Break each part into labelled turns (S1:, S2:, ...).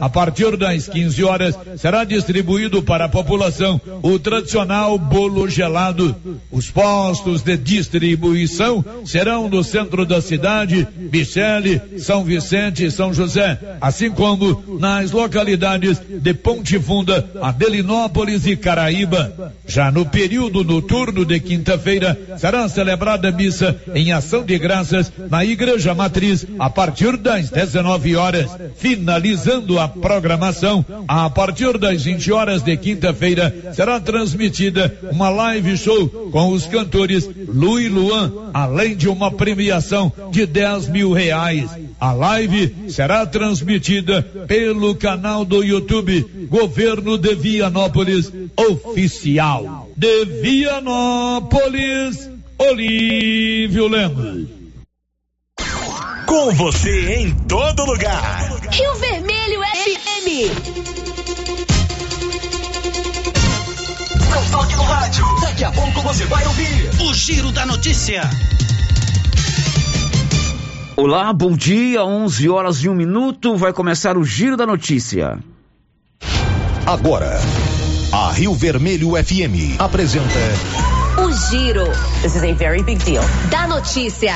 S1: A partir das 15 horas será distribuído para a população o tradicional bolo gelado. Os postos de distribuição serão no centro da cidade, Michele, São Vicente e São José, assim como nas localidades de Ponte Funda, Adelinópolis e Caraíba. Já no período noturno de quinta-feira será celebrada missa em ação de graças na Igreja Matriz a partir das 19 horas, finalizando finalizando a programação, a partir das 20 horas de quinta-feira, será transmitida uma live show com os cantores Lu e Luan, além de uma premiação de 10 mil reais. A live será transmitida pelo canal do YouTube Governo de Vianópolis Oficial. De Vianópolis, Olívio Lemos.
S2: Com você em todo lugar.
S3: Rio
S2: Não toque no rádio. Daqui a pouco você vai ouvir o Giro da Notícia.
S4: Olá, bom dia, 11 horas e um minuto, vai começar o Giro da Notícia.
S5: Agora, a Rio Vermelho FM apresenta
S3: Giro. This is a very big deal. Da notícia.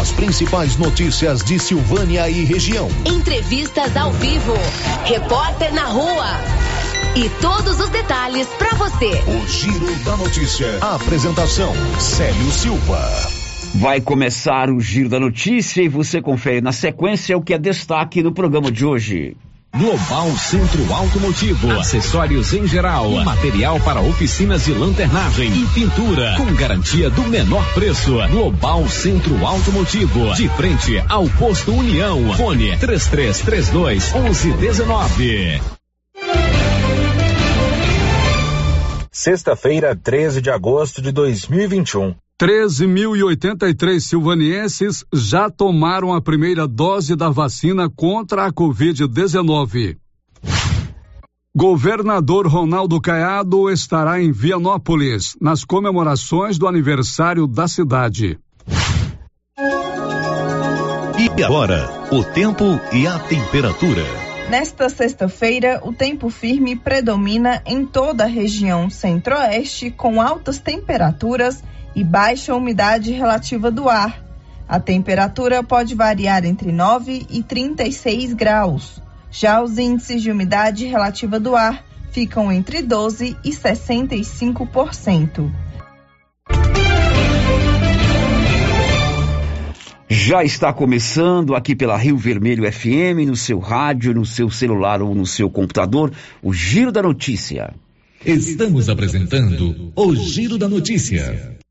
S5: As principais notícias de Silvânia e região.
S3: Entrevistas ao vivo. Repórter na rua. E todos os detalhes para você.
S5: O Giro da Notícia. A apresentação: Célio Silva.
S4: Vai começar o Giro da Notícia e você confere na sequência o que é destaque no programa de hoje.
S6: Global Centro Automotivo, acessórios em geral, material para oficinas de lanternagem e pintura, com garantia do menor preço. Global Centro Automotivo, de frente ao posto União. Fone 3332 1119.
S7: Sexta-feira, 13 de agosto de 2021.
S8: 13.083 silvanienses já tomaram a primeira dose da vacina contra a Covid-19. Governador Ronaldo Caiado estará em Vianópolis nas comemorações do aniversário da cidade.
S5: E agora, o tempo e a temperatura.
S9: Nesta sexta-feira, o tempo firme predomina em toda a região centro-oeste, com altas temperaturas e baixa umidade relativa do ar. A temperatura pode variar entre 9 e 36 graus. Já os índices de umidade relativa do ar ficam entre 12 e 65%.
S4: Já está começando aqui pela Rio Vermelho FM, no seu rádio, no seu celular ou no seu computador, o Giro da Notícia.
S6: Estamos apresentando o Giro da Notícia.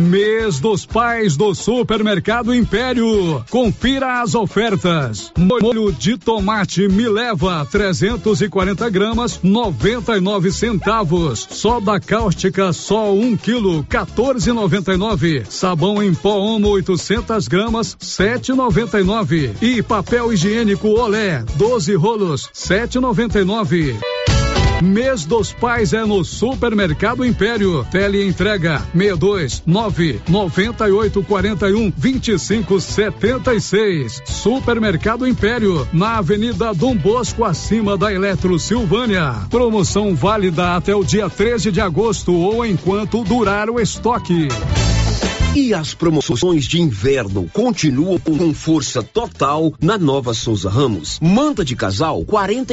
S8: Mês dos Pais do Supermercado Império. Confira as ofertas. Molho de tomate me leva 340 gramas 99 centavos. Soda cáustica só 1 um quilo 14,99. Sabão em pó Omo 800 gramas 7,99. E papel higiênico Olé 12 rolos 7,99. Mês dos Pais é no Supermercado Império. Tele entrega 62 9 98 41 25 76. Supermercado Império, na Avenida Dom Bosco, acima da Eletro Silvânia. Promoção válida até o dia 13 de agosto ou enquanto durar o estoque.
S10: E as promoções de inverno continuam com força total na Nova Souza Ramos. Manta de casal, quarenta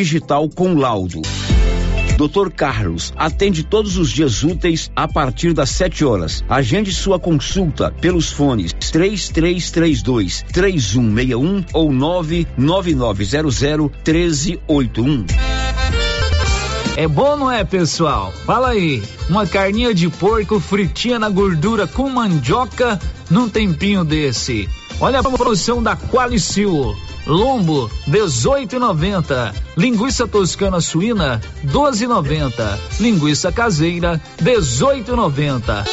S10: digital com laudo. Dr. Carlos atende todos os dias úteis a partir das 7 horas. Agende sua consulta pelos fones 3332 3161 ou 99900 1381.
S11: É bom, não é, pessoal? Fala aí, uma carninha de porco fritinha na gordura com mandioca num tempinho desse. Olha a promoção da Qualicil. Lombo 18,90. Linguiça toscana suína 12,90. Linguiça caseira 18,90.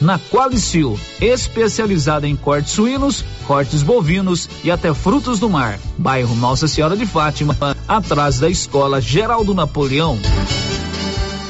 S11: Na Qualicil, especializada em cortes suínos, cortes bovinos e até frutos do mar. Bairro Nossa Senhora de Fátima, atrás da Escola Geraldo Napoleão.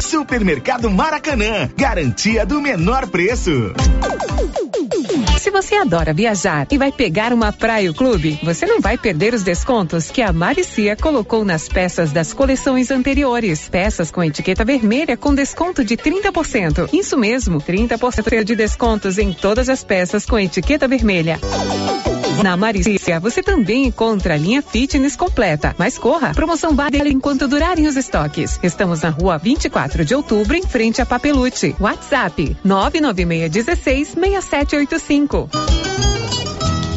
S5: Supermercado Maracanã, garantia do menor preço.
S12: Se você adora viajar e vai pegar uma Praia Clube, você não vai perder os descontos que a Maricia colocou nas peças das coleções anteriores. Peças com etiqueta vermelha com desconto de 30%. Isso mesmo, 30% de descontos em todas as peças com etiqueta vermelha. Na Maricia, você também encontra a linha fitness completa. Mas corra, promoção vale enquanto durarem os estoques. Estamos na rua 24 de outubro, em frente a Papelute. WhatsApp 99616 6785.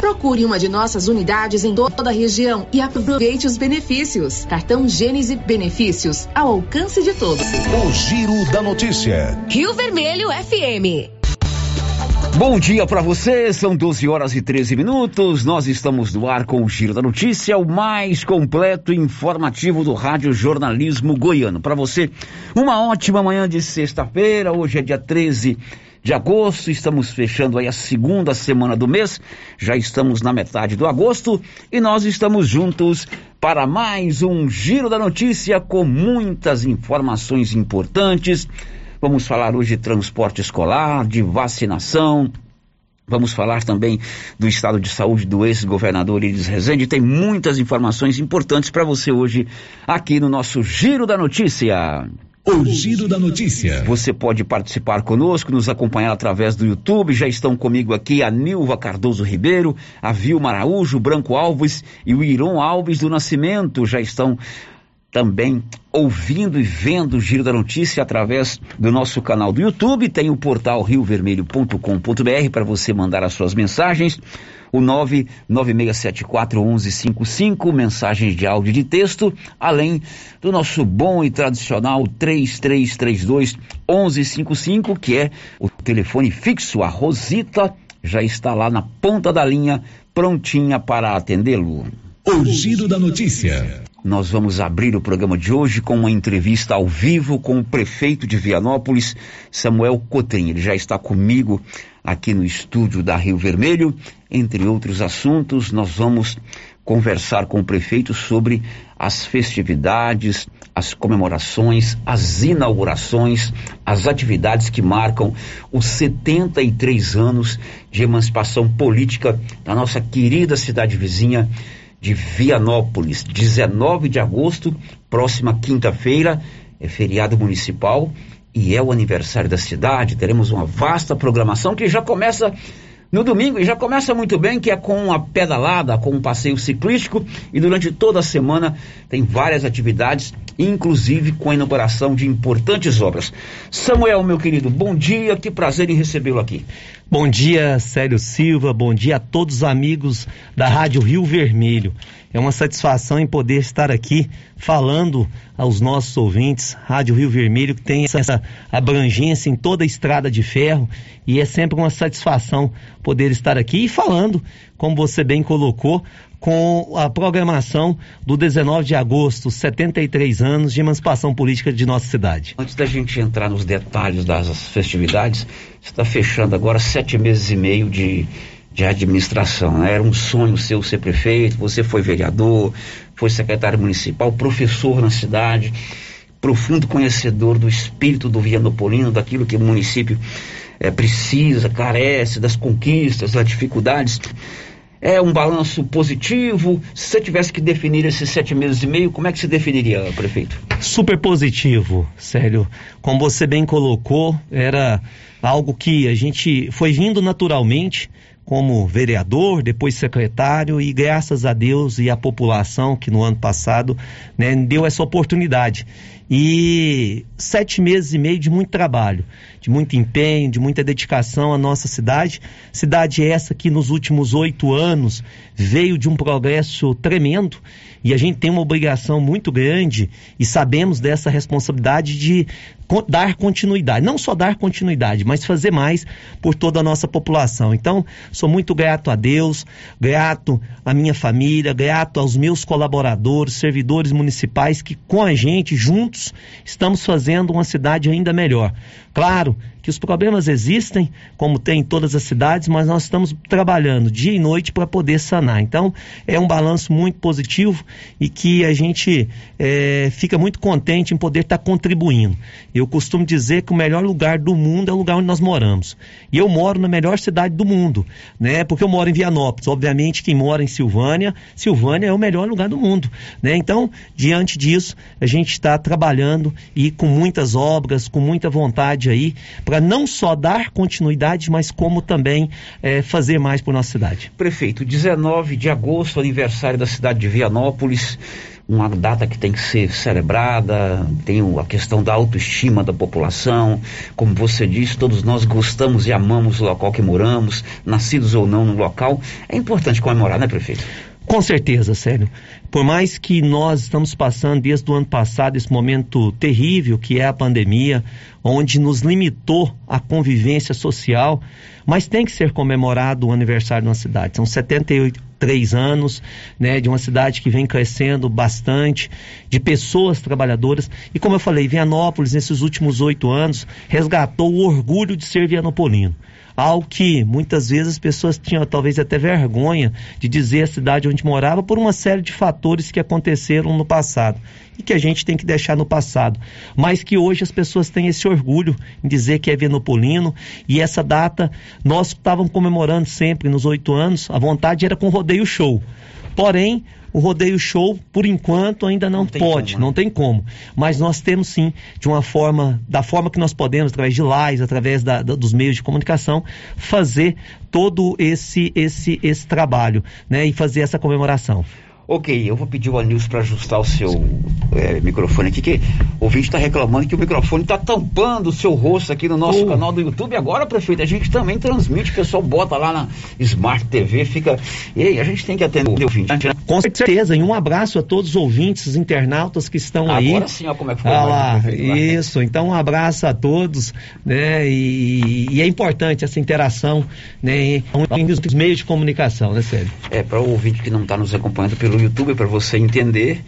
S13: Procure uma de nossas unidades em toda a região e aproveite os benefícios. Cartão Gênese Benefícios, ao alcance de todos.
S14: O Giro da Notícia.
S13: Rio Vermelho FM.
S4: Bom dia para você, são 12 horas e 13 minutos. Nós estamos no ar com o Giro da Notícia, o mais completo e informativo do Rádio Jornalismo Goiano. Para você, uma ótima manhã de sexta-feira. Hoje é dia 13 de agosto, estamos fechando aí a segunda semana do mês, já estamos na metade do agosto e nós estamos juntos para mais um Giro da Notícia com muitas informações importantes. Vamos falar hoje de transporte escolar, de vacinação, Vamos falar também do estado de saúde do ex-governador Iris Rezende. Tem muitas informações importantes para você hoje aqui no nosso Giro da Notícia.
S14: O Giro da Notícia.
S4: Você pode participar conosco, nos acompanhar através do YouTube. Já estão comigo aqui a Nilva Cardoso Ribeiro, a Vilma Araújo, Branco Alves e o Iron Alves do Nascimento. Já estão também ouvindo e vendo o Giro da Notícia através do nosso canal do YouTube. Tem o portal riovermelho.com.br para você mandar as suas mensagens. O 996741155, mensagens de áudio e de texto, além do nosso bom e tradicional 3332 1155, que é o telefone fixo. A Rosita já está lá na ponta da linha, prontinha para atendê-lo.
S14: O Giro da Notícia.
S4: Nós vamos abrir o programa de hoje com uma entrevista ao vivo com o prefeito de Vianópolis, Samuel Cotrim. Ele já está comigo aqui no estúdio da Rio Vermelho. Entre outros assuntos, nós vamos conversar com o prefeito sobre as festividades, as comemorações, as inaugurações, as atividades que marcam os 73 anos de emancipação política da nossa querida cidade vizinha de Vianópolis, 19 de agosto, próxima quinta-feira, é feriado municipal e é o aniversário da cidade. Teremos uma vasta programação que já começa no domingo e já começa muito bem, que é com a pedalada, com um passeio ciclístico e durante toda a semana tem várias atividades, inclusive com a inauguração de importantes obras. Samuel, meu querido, bom dia, que prazer em recebê-lo aqui.
S15: Bom dia, Célio Silva, bom dia a todos os amigos da Rádio Rio Vermelho. É uma satisfação em poder estar aqui falando aos nossos ouvintes, Rádio Rio Vermelho, que tem essa abrangência em toda a estrada de ferro, e é sempre uma satisfação poder estar aqui e falando como você bem colocou, com a programação do 19 de agosto, 73 anos de emancipação política de nossa cidade.
S4: Antes da gente entrar nos detalhes das festividades, está fechando agora sete meses e meio de, de administração. Né? Era um sonho seu ser prefeito, você foi vereador, foi secretário municipal, professor na cidade, profundo conhecedor do espírito do Vianopolino, daquilo que o município é, precisa, carece, das conquistas, das dificuldades. É um balanço positivo? Se você tivesse que definir esses sete meses e meio, como é que se definiria, prefeito?
S15: Super positivo, sério. Como você bem colocou, era algo que a gente foi vindo naturalmente como vereador, depois secretário, e graças a Deus e à população que no ano passado né, deu essa oportunidade. E sete meses e meio de muito trabalho, de muito empenho, de muita dedicação à nossa cidade. Cidade essa que nos últimos oito anos veio de um progresso tremendo e a gente tem uma obrigação muito grande e sabemos dessa responsabilidade de dar continuidade, não só dar continuidade, mas fazer mais por toda a nossa população. Então, sou muito grato a Deus, grato à minha família, grato aos meus colaboradores, servidores municipais que com a gente juntos estamos fazendo uma cidade ainda melhor. Claro que os problemas existem, como tem em todas as cidades, mas nós estamos trabalhando dia e noite para poder sanar. Então, é um balanço muito positivo e que a gente é, fica muito contente em poder estar tá contribuindo. Eu costumo dizer que o melhor lugar do mundo é o lugar onde nós moramos. E eu moro na melhor cidade do mundo, né? Porque eu moro em Vianópolis. Obviamente, quem mora em Silvânia, Silvânia é o melhor lugar do mundo, né? Então, diante disso, a gente está trabalhando e com muitas obras, com muita vontade aí para para não só dar continuidade, mas como também é, fazer mais por nossa cidade.
S4: Prefeito, 19 de agosto, aniversário da cidade de Vianópolis uma data que tem que ser celebrada, tem a questão da autoestima da população, como você disse, todos nós gostamos e amamos o local que moramos, nascidos ou não no local, é importante comemorar, né, prefeito?
S15: Com certeza, sério. Por mais que nós estamos passando desde o ano passado esse momento terrível que é a pandemia, onde nos limitou a convivência social, mas tem que ser comemorado o aniversário de uma cidade. São 73 anos, né, de uma cidade que vem crescendo bastante, de pessoas trabalhadoras. E como eu falei, Vianópolis, nesses últimos oito anos, resgatou o orgulho de ser vianopolino algo que muitas vezes as pessoas tinham talvez até vergonha de dizer a cidade onde morava por uma série de fatores que aconteceram no passado e que a gente tem que deixar no passado, mas que hoje as pessoas têm esse orgulho em dizer que é venopolino e essa data nós estávamos comemorando sempre nos oito anos, a vontade era com rodeio show. Porém, o rodeio show, por enquanto, ainda não, não pode, como, né? não tem como. Mas nós temos sim, de uma forma, da forma que nós podemos, através de lives, através da, da, dos meios de comunicação, fazer todo esse, esse, esse trabalho, né? E fazer essa comemoração.
S4: Ok, eu vou pedir o Anilson para ajustar o seu é, microfone aqui, que o ouvinte está reclamando que o microfone está tampando o seu rosto aqui no nosso oh. canal do YouTube. Agora, prefeito, a gente também transmite, o pessoal bota lá na Smart TV, fica. E aí, a gente tem que atender o ouvinte. Né?
S15: Com certeza, e um abraço a todos os ouvintes, os internautas que estão
S4: Agora
S15: aí.
S4: Agora sim, ó, como é que foi.
S15: Ah lá, isso, então um abraço a todos, né? E, e é importante essa interação, né? Nos meios de comunicação, né, Sérgio?
S4: É, para o ouvinte que não está nos acompanhando pelo YouTube para você entender.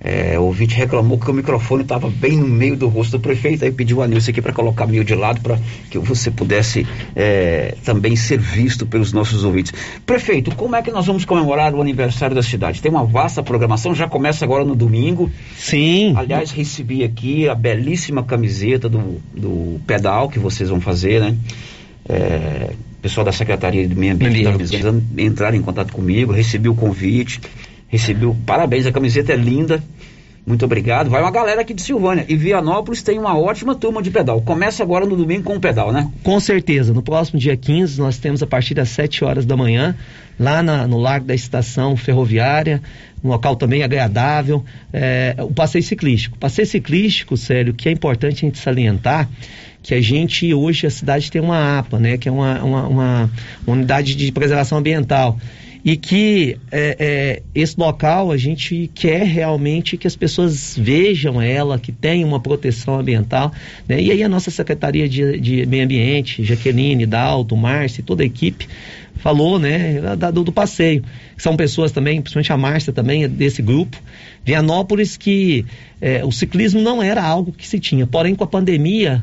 S4: É, o ouvinte reclamou que o microfone estava bem no meio do rosto do prefeito, aí pediu a Nilce aqui para colocar meio de lado para que você pudesse é, também ser visto pelos nossos ouvintes. Prefeito, como é que nós vamos comemorar o aniversário da cidade? Tem uma vasta programação, já começa agora no domingo.
S15: Sim.
S4: Aliás, recebi aqui a belíssima camiseta do, do pedal que vocês vão fazer, né? É, pessoal da Secretaria de Meio Ambiente, Ambiente. Tá entrar em contato comigo, recebi o convite. Recebeu, parabéns, a camiseta é linda. Muito obrigado. Vai uma galera aqui de Silvânia. E Vianópolis tem uma ótima turma de pedal. Começa agora no domingo com o pedal, né?
S15: Com certeza. No próximo dia 15, nós temos a partir das 7 horas da manhã, lá na, no Largo da Estação Ferroviária, um local também agradável, é, o passeio ciclístico. O passeio ciclístico, sério, que é importante a gente salientar, que a gente, hoje, a cidade tem uma APA, né? Que é uma, uma, uma, uma unidade de preservação ambiental e que é, é, esse local a gente quer realmente que as pessoas vejam ela, que tem uma proteção ambiental, né? E aí a nossa Secretaria de, de Meio Ambiente, Jaqueline, Dalto, Márcio, toda a equipe, falou, né, do, do, passeio. São pessoas também, principalmente a Márcia também, é desse grupo. Vianópolis que é, o ciclismo não era algo que se tinha, porém com a pandemia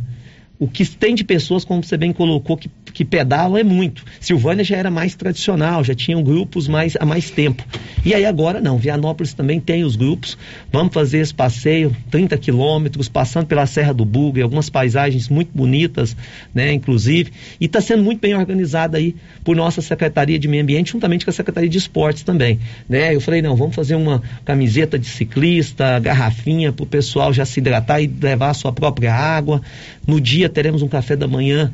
S15: o que tem de pessoas, como você bem colocou, que, que pedalam é muito. Silvânia já era mais tradicional, já tinham grupos mais, há mais tempo. E aí agora não, Vianópolis também tem os grupos. Vamos fazer esse passeio, 30 quilômetros, passando pela Serra do Buga, algumas paisagens muito bonitas, né, inclusive. E está sendo muito bem organizada aí por nossa Secretaria de Meio Ambiente, juntamente com a Secretaria de Esportes também. Né? Eu falei, não, vamos fazer uma camiseta de ciclista, garrafinha para o pessoal já se hidratar e levar a sua própria água. No dia teremos um café da manhã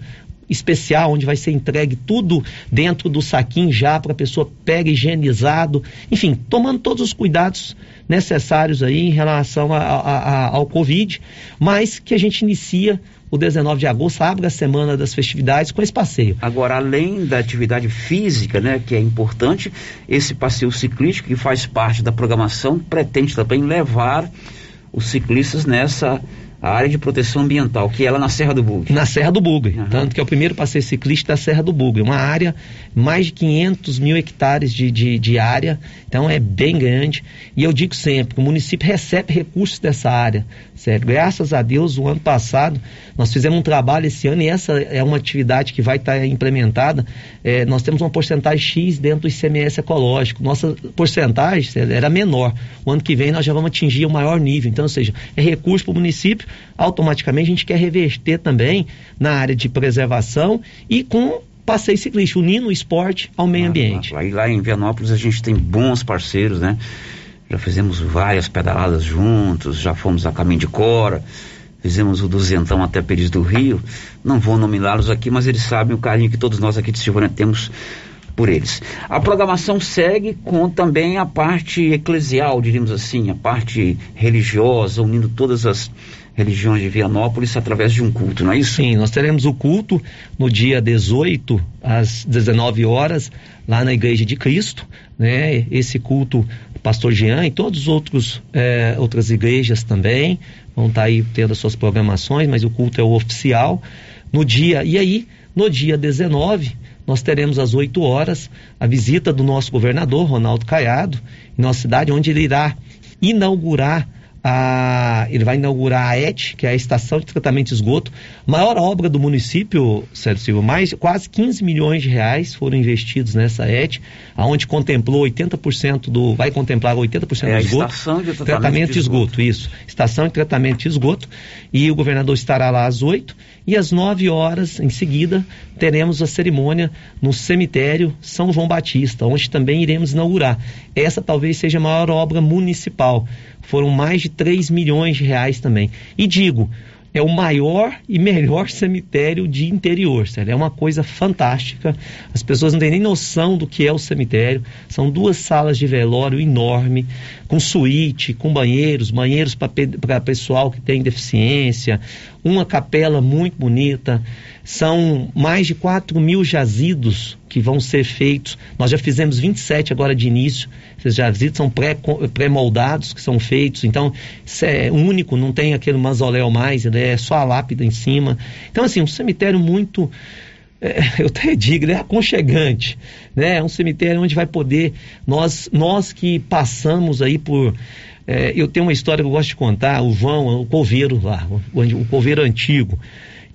S15: especial, onde vai ser entregue tudo dentro do saquinho já para a pessoa pegar higienizado, enfim, tomando todos os cuidados necessários aí em relação a, a, a, ao Covid, mas que a gente inicia o 19 de agosto, abre a semana das festividades com esse passeio.
S4: Agora, além da atividade física, né, que é importante, esse passeio ciclístico que faz parte da programação pretende também levar os ciclistas nessa a área de proteção ambiental, que é lá na Serra do Bugre.
S15: Na Serra do Bugre, uhum. tanto que é o primeiro passeio ciclista da Serra do Bugre. Uma área, mais de 500 mil hectares de, de, de, área, então é bem grande. E eu digo sempre que o município recebe recursos dessa área. Sério, graças a Deus, o ano passado, nós fizemos um trabalho esse ano e essa é uma atividade que vai estar implementada. É, nós temos uma porcentagem X dentro do ICMS ecológico. Nossa porcentagem era menor. O ano que vem nós já vamos atingir o maior nível. Então, ou seja, é recurso para o município automaticamente a gente quer reverter também na área de preservação e com passeio ciclista, unindo o esporte ao meio ah, ambiente.
S4: Aí lá em Vianópolis a gente tem bons parceiros, né? Já fizemos várias pedaladas juntos, já fomos a caminho de Cora, fizemos o duzentão até Pires do Rio. Não vou nominá-los aqui, mas eles sabem o carinho que todos nós aqui de Silvânia temos por eles. A programação segue com também a parte eclesial, diríamos assim, a parte religiosa, unindo todas as religiões de Vianópolis através de um culto, não é isso?
S15: Sim, nós teremos o culto no dia 18, às 19 horas, lá na Igreja de Cristo, né? Esse culto, Pastor Jean e todos os outros é, outras igrejas também vão estar tá aí tendo as suas programações, mas o culto é o oficial. No dia, e aí, no dia 19, nós teremos às 8 horas a visita do nosso governador, Ronaldo Caiado, em nossa cidade, onde ele irá inaugurar a, ele vai inaugurar a ET, que é a Estação de Tratamento de Esgoto, maior obra do município, Sérgio Silva, mais quase 15 milhões de reais foram investidos nessa ET, aonde contemplou 80% do, vai contemplar 80% é do esgoto.
S4: Estação de tratamento, tratamento de, esgoto.
S15: de esgoto, isso. Estação de tratamento de esgoto, e o governador estará lá às 8 e às 9 horas, em seguida, teremos a cerimônia no cemitério São João Batista, onde também iremos inaugurar. Essa talvez seja a maior obra municipal. Foram mais de 3 milhões de reais também. E digo, é o maior e melhor cemitério de interior. Sério. É uma coisa fantástica. As pessoas não têm nem noção do que é o cemitério. São duas salas de velório enorme, com suíte, com banheiros, banheiros para pessoal que tem deficiência, uma capela muito bonita. São mais de 4 mil jazidos que vão ser feitos. Nós já fizemos 27 agora de início. Esses jazidos são pré-moldados que são feitos. Então, é único, não tem aquele mausoléu mais, é só a lápida em cima. Então, assim, um cemitério muito. É, eu até digo, é aconchegante, né? É um cemitério onde vai poder, nós, nós que passamos aí por, é, eu tenho uma história que eu gosto de contar, o Vão, o coveiro lá, o, o coveiro antigo,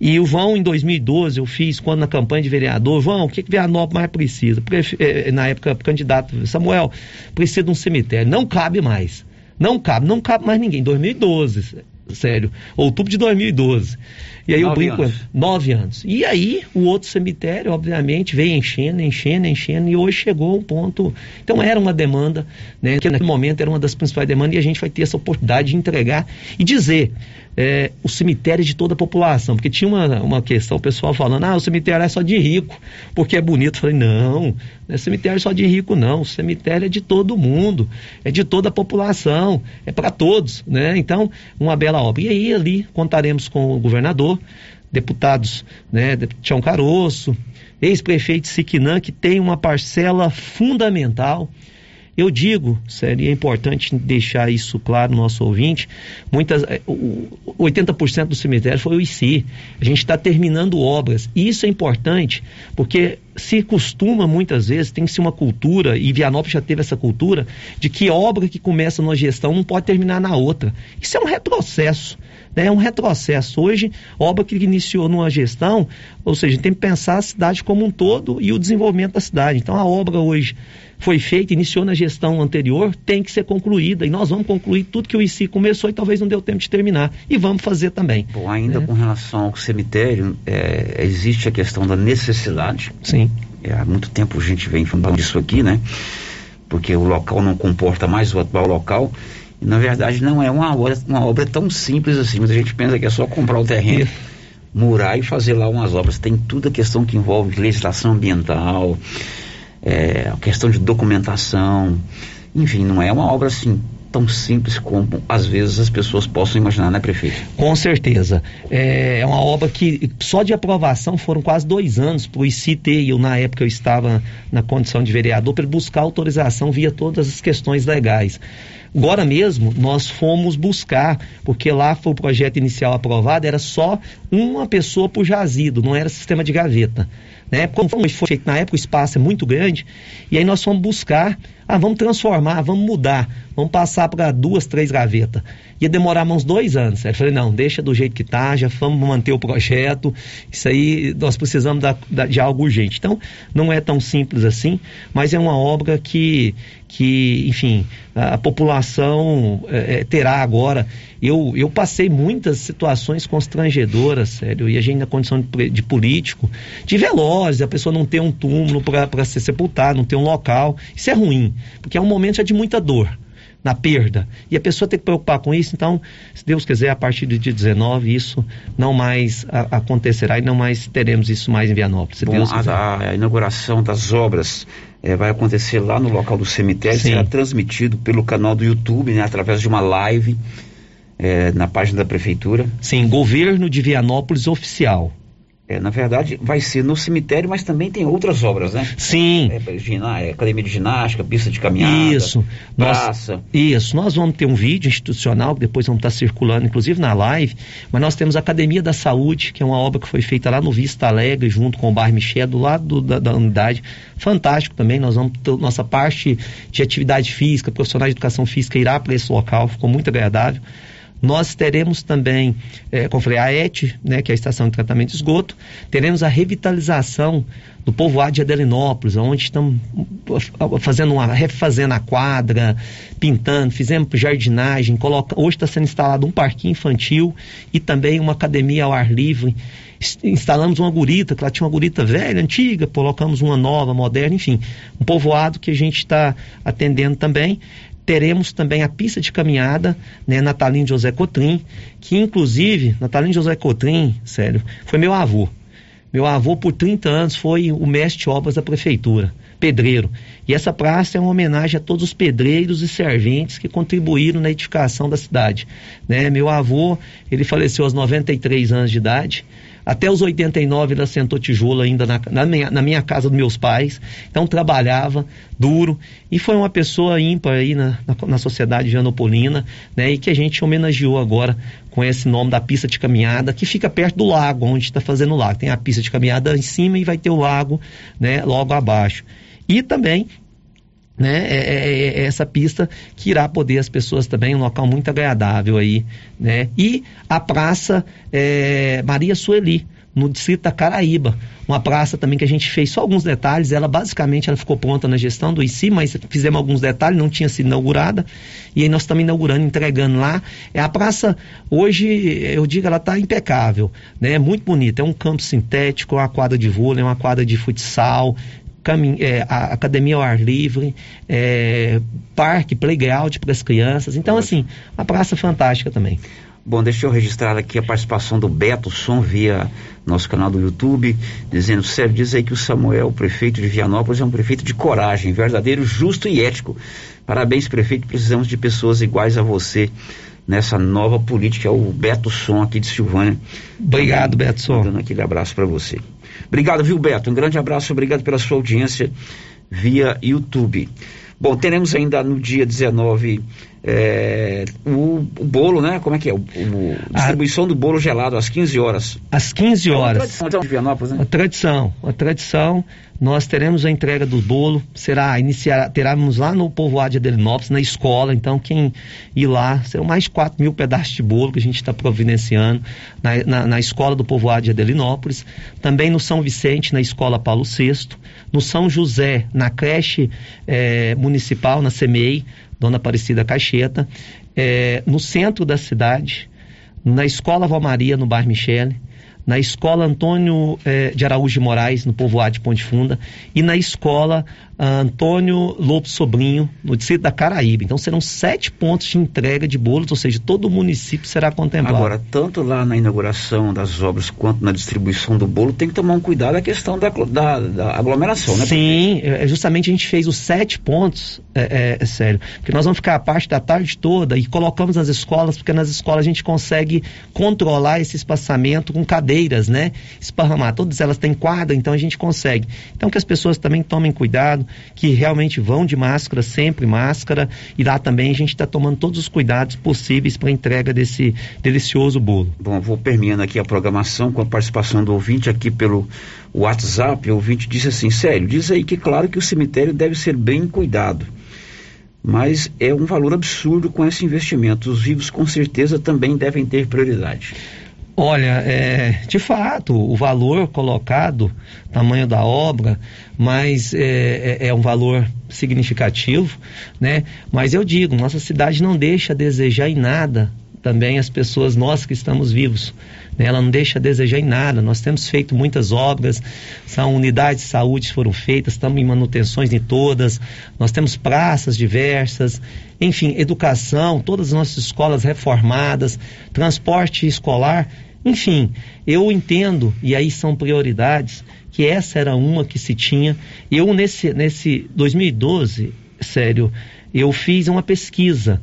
S15: e o Vão, em 2012, eu fiz, quando na campanha de vereador, Vão, o que, que Vianópolis mais precisa? Eh, na época, candidato Samuel, precisa de um cemitério. Não cabe mais. Não cabe, não cabe mais ninguém. 2012, sério. Outubro de 2012. E aí nove eu brinco, anos. nove anos. E aí o outro cemitério, obviamente, veio enchendo, enchendo, enchendo, e hoje chegou um ponto. Então era uma demanda, né? Que naquele momento era uma das principais demandas, e a gente vai ter essa oportunidade de entregar e dizer é, o cemitério de toda a população. Porque tinha uma, uma questão, o pessoal falando, ah, o cemitério é só de rico, porque é bonito. Eu falei, não, não é cemitério só de rico, não. O cemitério é de todo mundo, é de toda a população, é para todos, né? Então, uma bela obra. E aí, ali, contaremos com o governador, deputados, né, Tião Caroço, ex-prefeito Siquinã, que tem uma parcela fundamental eu digo, é importante deixar isso claro no nosso ouvinte, muitas, 80% é, do cemitério foi o IC. A gente está terminando obras. E isso é importante, porque se costuma muitas vezes, tem que ser uma cultura, e Vianópolis já teve essa cultura, de que obra que começa numa gestão não pode terminar na outra. Isso é um retrocesso. Né? É um retrocesso. Hoje, obra que iniciou numa gestão, ou seja, tem que pensar a cidade como um todo e o desenvolvimento da cidade. Então, a obra hoje foi feita, iniciou na gestão anterior, tem que ser concluída. E nós vamos concluir tudo que o ICI começou e talvez não deu tempo de terminar. E vamos fazer também.
S4: Bom, ainda é. com relação ao cemitério, é, existe a questão da necessidade.
S15: Sim.
S4: É, há muito tempo a gente vem falando disso aqui, né? Porque o local não comporta mais o atual local. E, na verdade, não é uma obra, uma obra tão simples assim. Mas a gente pensa que é só comprar o terreno. murar e fazer lá umas obras. Tem tudo a questão que envolve legislação ambiental, é, a questão de documentação, enfim, não é uma obra assim tão simples como às vezes as pessoas possam imaginar, né, prefeito?
S15: Com certeza. É, é uma obra que só de aprovação foram quase dois anos para o ICT, e eu na época eu estava na condição de vereador para buscar autorização via todas as questões legais. Agora mesmo nós fomos buscar, porque lá foi o projeto inicial aprovado, era só uma pessoa por jazido, não era sistema de gaveta. Né? Como foi feito na época, o espaço é muito grande, e aí nós fomos buscar, ah, vamos transformar, vamos mudar, vamos passar para duas, três gavetas. Ia demorar uns dois anos. Eu falei, não, deixa do jeito que está, já vamos manter o projeto, isso aí nós precisamos da, da, de algo urgente. Então, não é tão simples assim, mas é uma obra que, que enfim, a, a população é, é terá agora eu, eu passei muitas situações constrangedoras, sério, e a gente na condição de, de político, de velozes, a pessoa não ter um túmulo para ser sepultada, não ter um local. Isso é ruim, porque é um momento já de muita dor na perda. E a pessoa tem que preocupar com isso, então, se Deus quiser, a partir do dia 19, isso não mais a, acontecerá e não mais teremos isso mais em Vianópolis. Se
S4: Bom,
S15: Deus
S4: a, a, inauguração das obras é, vai acontecer lá no local do cemitério, Sim. será transmitido pelo canal do YouTube, né, através de uma live é, na página da prefeitura.
S15: Sim, governo de Vianópolis oficial.
S4: É, na verdade, vai ser no cemitério, mas também tem outras obras, né?
S15: Sim.
S4: É, é, academia de ginástica, pista de caminhada,
S15: isso. praça. Nós, isso. Nós vamos ter um vídeo institucional, que depois vamos estar circulando, inclusive na live, mas nós temos a Academia da Saúde, que é uma obra que foi feita lá no Vista Alegre, junto com o Bar Michel, do lado do, da, da, unidade. Fantástico também, nós vamos ter nossa parte de atividade física, profissionais de educação física irá para esse local, ficou muito agradável. Nós teremos também, é, como falei, a ET, né, que é a Estação de Tratamento de Esgoto, teremos a revitalização do povoado de Adelinópolis, onde estamos fazendo uma, refazendo a quadra, pintando, fizemos jardinagem, coloca, hoje está sendo instalado um parquinho infantil e também uma academia ao ar livre. Instalamos uma gurita, que lá tinha uma gurita velha, antiga, colocamos uma nova, moderna, enfim, um povoado que a gente está atendendo também teremos também a pista de caminhada, né, Natalino José Cotrim, que inclusive, Natalino José Cotrim, sério, foi meu avô. Meu avô, por 30 anos, foi o mestre de obras da prefeitura, pedreiro. E essa praça é uma homenagem a todos os pedreiros e serventes que contribuíram na edificação da cidade. Né? Meu avô, ele faleceu aos 93 anos de idade, até os 89 ele assentou tijolo ainda na, na, minha, na minha casa dos meus pais. Então trabalhava duro e foi uma pessoa ímpar aí na, na, na sociedade vianopolina, né? E que a gente homenageou agora com esse nome da pista de caminhada, que fica perto do lago, onde está fazendo o lago. Tem a pista de caminhada em cima e vai ter o lago, né? Logo abaixo. E também né, é, é, é, essa pista que irá poder as pessoas também, um local muito agradável aí, né? E a praça é, Maria Sueli, no distrito da Caraíba, uma praça também que a gente fez só alguns detalhes, ela basicamente ela ficou pronta na gestão do ICI, mas fizemos alguns detalhes, não tinha sido inaugurada, e aí nós estamos inaugurando, entregando lá. É a praça, hoje, eu digo, ela está impecável, né? É muito bonita, é um campo sintético, uma quadra de vôlei, uma quadra de futsal, é, a academia ao ar livre, é, parque, playground para as crianças. Então, assim, uma praça fantástica também.
S4: Bom, deixa eu registrar aqui a participação do Beto Som via nosso canal do YouTube, dizendo, Sérgio, diz aí que o Samuel, o prefeito de Vianópolis, é um prefeito de coragem, verdadeiro, justo e ético. Parabéns, prefeito, precisamos de pessoas iguais a você nessa nova política, é o Beto Som aqui de Silvânia.
S15: Obrigado, Beto Som.
S4: Dando aquele abraço para você. Obrigado, viu, Beto? Um grande abraço, obrigado pela sua audiência via YouTube. Bom, teremos ainda no dia 19 é, o, o, bolo, né? Como é que é? O, o distribuição a, do bolo gelado às 15 horas.
S15: Às 15 horas. É uma
S4: tradição de Vianópolis, né?
S15: Uma tradição, uma tradição. Nós teremos a entrega do bolo, será iniciar, teremos lá no povoado de Adelinópolis, na escola, então quem ir lá, serão mais de 4 mil pedaços de bolo que a gente está providenciando na, na, na, escola do povoado de Adelinópolis, também no São Vicente, na escola Paulo VI, no São José, na creche é, municipal, na CEMEI, Dona Aparecida Caixeta, é, no centro da cidade, na Escola Vó Maria, no bairro Michele, na Escola Antônio eh, de Araújo de Moraes, no povoado de Ponte Funda, e na Escola Antônio Lobo Sobrinho, no distrito da Caraíba. Então serão sete pontos de entrega de bolos, ou seja, todo o município será contemplado.
S4: Agora, tanto lá na inauguração das obras quanto na distribuição do bolo, tem que tomar um cuidado a questão da, da, da aglomeração, né?
S15: Sim, é, justamente a gente fez os sete pontos, é, é, é, sério, porque nós vamos ficar a parte da tarde toda e colocamos nas escolas, porque nas escolas a gente consegue controlar esse espaçamento com né? Esparramar. Todas elas têm quadra, então a gente consegue. Então que as pessoas também tomem cuidado que realmente vão de máscara, sempre máscara, e lá também a gente está tomando todos os cuidados possíveis para a entrega desse delicioso bolo.
S4: Bom, vou permeando aqui a programação com a participação do ouvinte aqui pelo WhatsApp. O ouvinte disse assim: sério, diz aí que claro que o cemitério deve ser bem cuidado. Mas é um valor absurdo com esse investimento. Os vivos com certeza também devem ter prioridade.
S15: Olha, é, de fato, o valor colocado, tamanho da obra, mas é, é, é, um valor significativo, né? Mas eu digo, nossa cidade não deixa a desejar em nada também as pessoas, nós que estamos vivos. Né? Ela não deixa a desejar em nada. Nós temos feito muitas obras, são unidades de saúde foram feitas, estamos em manutenções em todas, nós temos praças diversas, enfim, educação, todas as nossas escolas reformadas, transporte escolar, enfim, eu entendo, e aí são prioridades, que essa era uma que se tinha. Eu, nesse, nesse 2012, sério, eu fiz uma pesquisa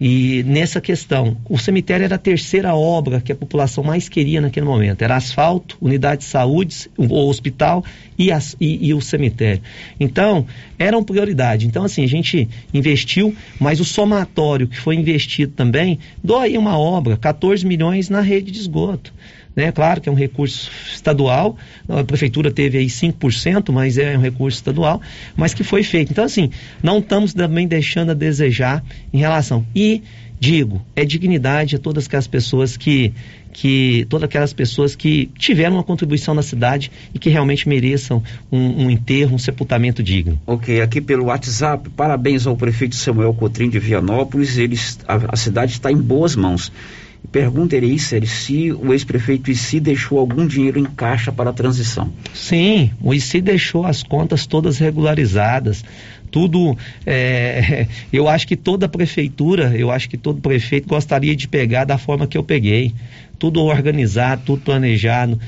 S15: e nessa questão, o cemitério era a terceira obra que a população mais queria naquele momento. Era asfalto, unidade de saúde, o hospital e, as, e, e, o cemitério. Então, eram prioridade. Então, assim, a gente investiu, mas o somatório que foi investido também, dói uma obra, 14 milhões na rede de esgoto. Né? Claro que é um recurso estadual, a prefeitura teve aí 5%, mas é um recurso estadual, mas que foi feito. Então, assim, não estamos também deixando a desejar em relação. E digo, é dignidade a todas aquelas pessoas que, que todas aquelas pessoas que tiveram uma contribuição na cidade e que realmente mereçam um, um enterro, um sepultamento digno.
S4: Ok, aqui pelo WhatsApp, parabéns ao prefeito Samuel Cotrim de Vianópolis, eles, a, a cidade está em boas mãos. Pergunta Ereicer se o ex-prefeito Issi deixou algum dinheiro em caixa para a transição.
S15: Sim, o Issi deixou as contas todas regularizadas. Tudo, é, eu acho que toda prefeitura, eu acho que todo prefeito gostaria de pegar da forma que eu peguei. Tudo organizado, tudo planejado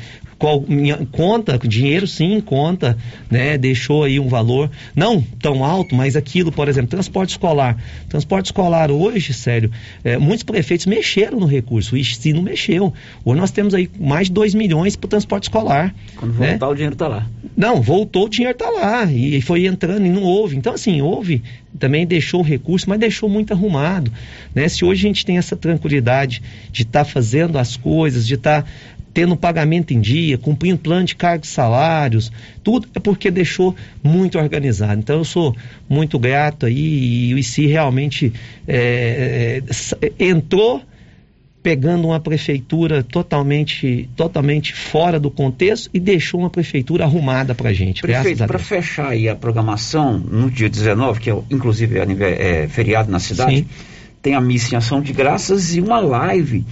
S15: qual, minha, conta, dinheiro sim, conta, né? Deixou aí um valor, não tão alto, mas aquilo, por exemplo, transporte escolar. Transporte escolar hoje, sério, é, muitos prefeitos mexeram no recurso, o ICI não mexeu. Hoje nós temos aí mais de 2 milhões para o transporte escolar.
S4: Quando né? voltar, o dinheiro está lá.
S15: Não, voltou, o dinheiro está lá. E foi entrando e não houve. Então, assim, houve, também deixou o recurso, mas deixou muito arrumado. Né? Se hoje a gente tem essa tranquilidade de estar tá fazendo as coisas, de estar tá tendo pagamento em dia, cumprindo plano de cargos e salários, tudo é porque deixou muito organizado. Então eu sou muito grato aí e o ICI realmente é, é, entrou pegando uma prefeitura totalmente, totalmente fora do contexto e deixou uma prefeitura arrumada para a gente.
S4: Prefeito, para fechar aí a programação, no dia 19, que é inclusive é, é feriado na cidade, Sim. tem a missa em ação de graças e uma live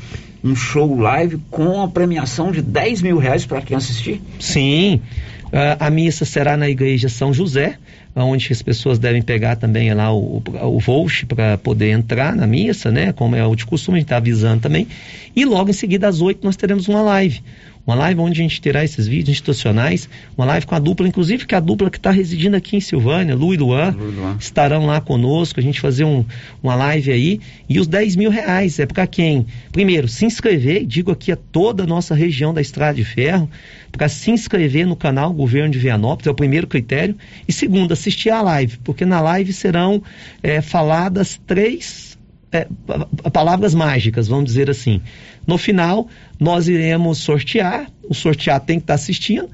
S4: um show live com a premiação de 10 mil reais para quem assistir?
S15: Sim. Uh, a missa será na igreja São José, onde as pessoas devem pegar também lá o, o, o para poder entrar na missa, né? Como é o de costume, a gente está avisando também. E logo em seguida, às 8, nós teremos uma live uma live onde a gente terá esses vídeos institucionais, uma live com a dupla, inclusive que a dupla que está residindo aqui em Silvânia, Lu e Luan, Lu e Luan, estarão lá conosco, a gente fazer um, uma live aí, e os 10 mil reais é para quem? Primeiro, se inscrever, digo aqui a toda a nossa região da Estrada de Ferro, para se inscrever no canal Governo de Vianópolis, é o primeiro critério, e segundo, assistir à live, porque na live serão é, faladas três é, palavras mágicas, vamos dizer assim. No final, nós iremos sortear, o sorteado tem que estar assistindo,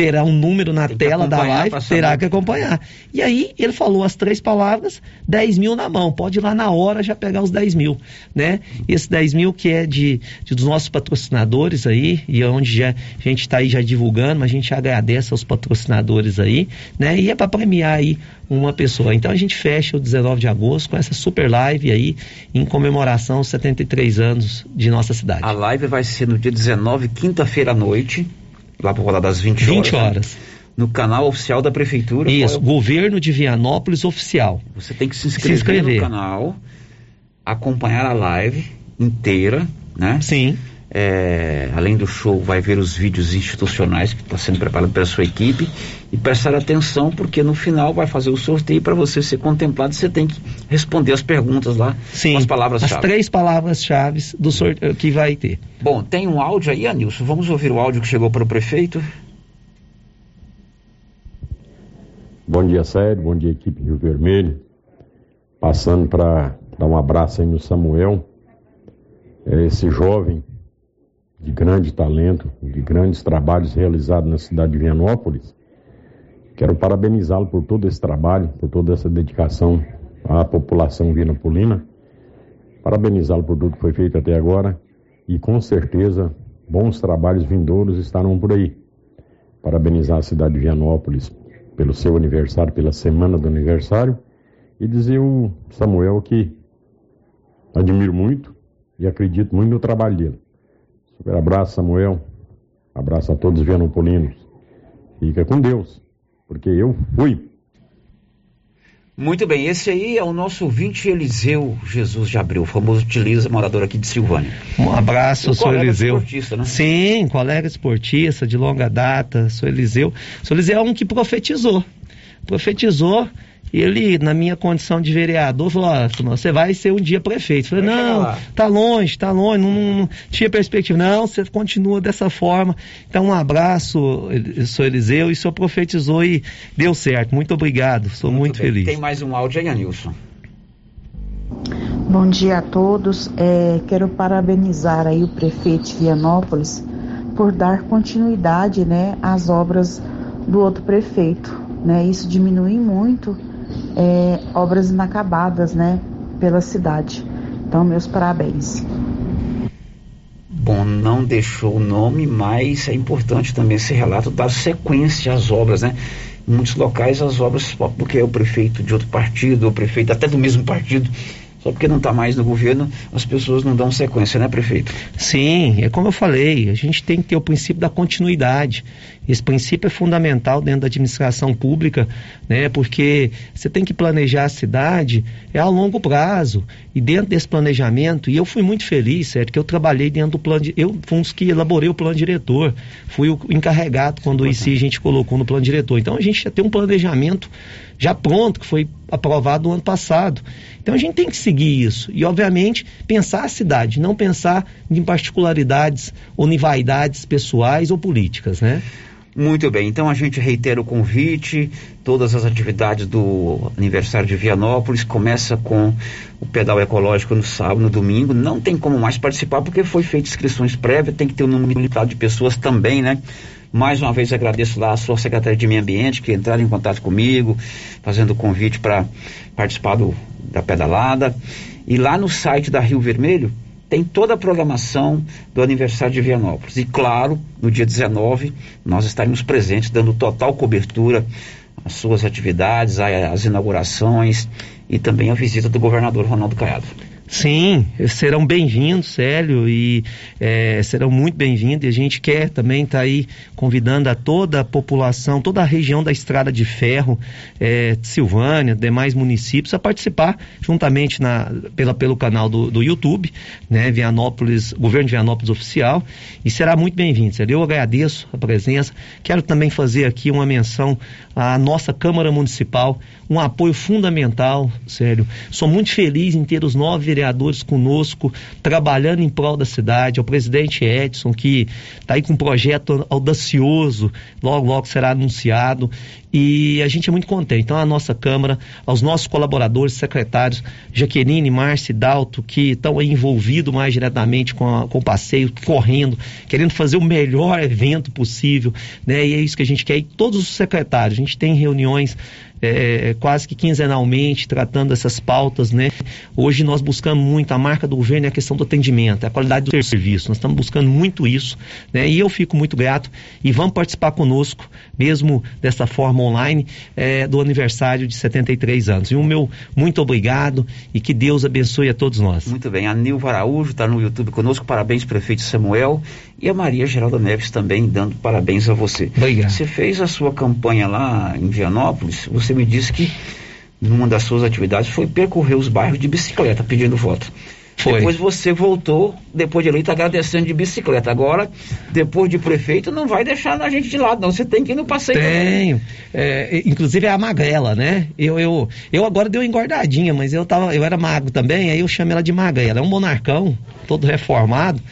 S15: terá um número na tela da live, terá que acompanhar. E aí ele falou as três palavras, 10 mil na mão, pode ir lá na hora já pegar os 10 mil, né? Esse 10 mil que é de, de dos nossos patrocinadores aí, e onde já, a gente está aí já divulgando, mas a gente agradece aos patrocinadores aí, né? E é para premiar aí uma pessoa. Então a gente fecha o 19 de agosto com essa super live aí em comemoração aos 73 anos de nossa cidade.
S4: A live vai ser no dia 19, quinta-feira à noite, lá por volta das 20
S15: horas.
S4: 20
S15: horas.
S4: Né? No canal oficial da prefeitura.
S15: Isso, é o... Governo de Vianópolis Oficial.
S4: Você tem que se inscrever, se inscrever, no canal, acompanhar a live inteira, né?
S15: Sim.
S4: É, além do show, vai ver os vídeos institucionais que está sendo preparado pela sua equipe e prestar atenção, porque no final vai fazer o sorteio para você ser contemplado. Você tem que responder as perguntas lá
S15: Sim,
S4: com as palavras-chave.
S15: As três palavras-chave do sorteio que vai ter.
S4: Bom, tem um áudio aí, Anilson. Vamos ouvir o áudio que chegou para o prefeito.
S16: Bom dia, Sérgio. Bom dia, equipe Rio Vermelho. Passando para dar um abraço aí no Samuel, é esse jovem de grande talento, de grandes trabalhos realizados na cidade de Vianópolis. Quero parabenizá-lo por todo esse trabalho, por toda essa dedicação à população vianopolina. Parabenizá-lo por tudo que foi feito até agora e com certeza bons trabalhos vindouros estarão por aí. Parabenizar a cidade de Vianópolis pelo seu aniversário, pela semana do aniversário e dizer ao Samuel que admiro muito e acredito muito no trabalho dele. Super abraço, Samuel. Abraço a todos os vianopolinos. Fica com Deus, porque eu fui.
S4: Muito bem, esse aí é o nosso ouvinte Eliseu Jesus de Abreu, famoso utiliza, morador aqui de Silvânia.
S15: Um abraço, sou Eliseu.
S4: Esportista, né?
S15: Sim, colega esportista de longa data, sou Eliseu. Sou Eliseu é um que profetizou. Profetizou ele, na minha condição de vereador, falou: oh, você vai ser um dia prefeito. Eu falei: vai não, tá longe, tá longe, não, não, não, tinha perspectiva. Não, você continua dessa forma. Então, um abraço, sou Eliseu, e o senhor profetizou e deu certo. Muito obrigado, sou muito, muito feliz.
S4: Tem mais um áudio aí, Anilson.
S17: Bom dia a todos. É, quero parabenizar aí o prefeito de Vianópolis por dar continuidade né, às obras do outro prefeito. Né? Isso diminui muito é, obras inacabadas, né, pela cidade. Então, meus parabéns.
S4: Bom, não deixou o nome, mas é importante também esse relato dar sequência às obras, né? Em muitos locais as obras, porque é o prefeito de outro partido, o prefeito até do mesmo partido, só porque não está mais no governo, as pessoas não dão sequência, né, prefeito?
S15: Sim, é como eu falei, a gente tem que ter o princípio da continuidade. Esse princípio é fundamental dentro da administração pública, né? Porque você tem que planejar a cidade é a longo prazo. E dentro desse planejamento, e eu fui muito feliz, certo? Que eu trabalhei dentro do plano de, eu fui um dos que elaborei o plano diretor. Fui o encarregado quando o ICI a gente colocou no plano diretor. Então a gente já tem um planejamento já pronto, que foi aprovado no ano passado. Então a gente tem que seguir isso. E, obviamente, pensar a cidade, não pensar em particularidades ou em vaidades pessoais ou políticas, né?
S4: Muito bem, então a gente reitera o convite, todas as atividades do aniversário de Vianópolis, começa com o pedal ecológico no sábado, no domingo, não tem como mais participar porque foi feita inscrições prévias, tem que ter um número limitado de pessoas também, né? Mais uma vez agradeço lá a sua secretária de Meio Ambiente que entraram em contato comigo, fazendo o convite para participar do, da pedalada. E lá no site da Rio Vermelho tem toda a programação do aniversário de Vianópolis. E claro, no dia 19, nós estaremos presentes, dando total cobertura às suas atividades, às inaugurações e também à visita do governador Ronaldo Caiado.
S15: Sim, serão bem-vindos, Célio, e é, serão muito bem-vindos. E a gente quer também estar tá aí convidando a toda a população, toda a região da Estrada de Ferro, é, Silvânia, demais municípios, a participar juntamente na, pela, pelo canal do, do YouTube, né, Vianópolis, Governo de Vianópolis Oficial, e será muito bem-vindo, Célio. Eu agradeço a presença. Quero também fazer aqui uma menção à nossa Câmara Municipal, um apoio fundamental, Célio. Sou muito feliz em ter os nove vereadores vereadores conosco, trabalhando em prol da cidade, ao presidente Edson, que está aí com um projeto audacioso, logo, logo será anunciado. e a gente é muito contente. Então, a nossa Câmara, aos nossos colaboradores, secretários, Jaqueline, Márcia, Dalto, que estão envolvidos mais diretamente com, a, com o passeio, correndo, querendo fazer o melhor evento possível, né? E é isso que a gente quer. E todos os secretários, a gente tem reuniões é, quase que quinzenalmente tratando essas pautas, né? Hoje nós buscamos muito, a marca do governo é a questão do atendimento, é a qualidade do serviço, nós estamos buscando muito isso, né? E eu fico muito grato e vamos participar conosco, mesmo dessa forma online, é, do aniversário de 73 anos. E o meu muito obrigado e que Deus abençoe a todos nós.
S4: Muito bem, a Nilva Araújo está no YouTube conosco, parabéns prefeito Samuel e a Maria Geralda Neves também dando parabéns a você.
S15: Obrigado.
S4: Você fez a sua campanha lá em Vianópolis, você me disse que numa das suas atividades foi percorrer os bairros de bicicleta pedindo voto.
S15: Foi.
S4: Depois você voltou, depois de eleito, agradecendo de bicicleta. Agora, depois de prefeito, não vai deixar a gente de lado, não. Você tem que ir no passeio.
S15: Tenho. É, inclusive é a magrela, né? Eu, eu, eu agora dei uma engordadinha, mas eu, tava, eu era magro também, aí eu chamei ela de magrela. É um monarcão, todo reformado.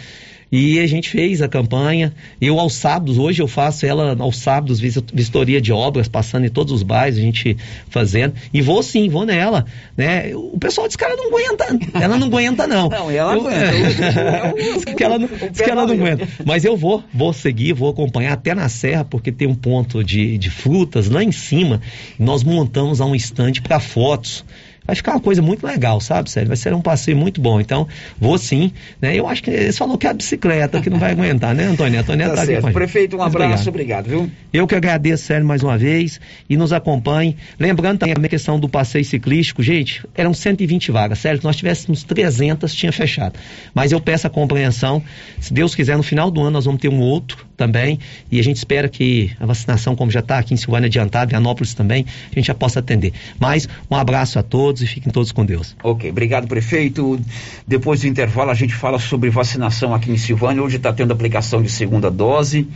S15: E a gente fez a campanha. Eu aos sábados, hoje eu faço ela aos sábados, vistoria de obras, passando em todos os bairros, a gente fazendo. E vou sim, vou nela. Né? O pessoal diz que ela não aguenta. Ela não aguenta, não.
S4: Não, ela eu,
S15: aguenta. diz que ela não, que ela não aguenta. Mas eu vou, vou seguir, vou acompanhar até na serra, porque tem um ponto de, de frutas lá em cima. Nós montamos um estande para fotos vai ficar uma coisa muito legal, sabe, Sérgio? Vai ser um passeio muito bom. Então, vou sim. Né? Eu acho que eles falou que é a bicicleta que não vai aguentar, né, Antônio? Antônio
S4: tá,
S15: tá
S4: certo. aqui Prefeito, um abraço, obrigado. obrigado, viu?
S15: Eu que agradeço, Sérgio, mais uma vez e nos acompanhe. Lembrando também a questão do passeio ciclístico, gente, eram 120 vagas, Sérgio. Se nós tivéssemos 300, tinha fechado. Mas eu peço a compreensão. Se Deus quiser, no final do ano nós vamos ter um outro também e a gente espera que a vacinação, como já está aqui em Silvânia adiantada, em Anópolis também, a gente já possa atender. Mas um abraço a todos e fiquem todos com Deus.
S4: Ok, obrigado, prefeito. Depois do intervalo, a gente fala sobre vacinação aqui em Silvânia. Hoje está tendo aplicação de segunda dose.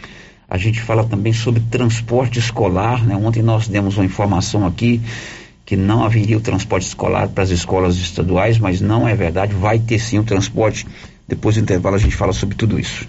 S4: A gente fala também sobre transporte escolar. Né? Ontem nós demos uma informação aqui que não haveria o transporte escolar para as escolas estaduais, mas não é verdade. Vai ter sim o transporte. Depois do intervalo, a gente fala sobre tudo isso.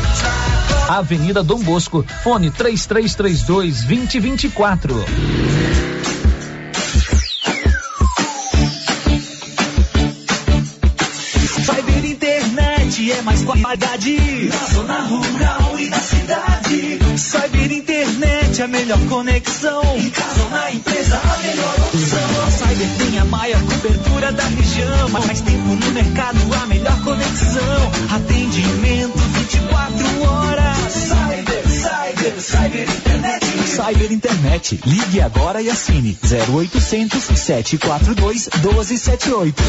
S11: Avenida Dom Bosco, fone 3332 2024.
S18: Cyber internet é mais qualidade na zona rural e na cidade. Cyber internet é a melhor conexão. Em casa ou na empresa a melhor opção. Tem a maior cobertura da região, mais tempo no mercado a melhor conexão. Atendimento 24 horas. Cyber, Cyber, Cyber Internet. Cyber Internet. Ligue agora e assine 0800 742 1278.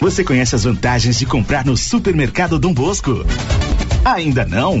S5: Você conhece as vantagens de comprar no Supermercado Dom Bosco? Ainda não?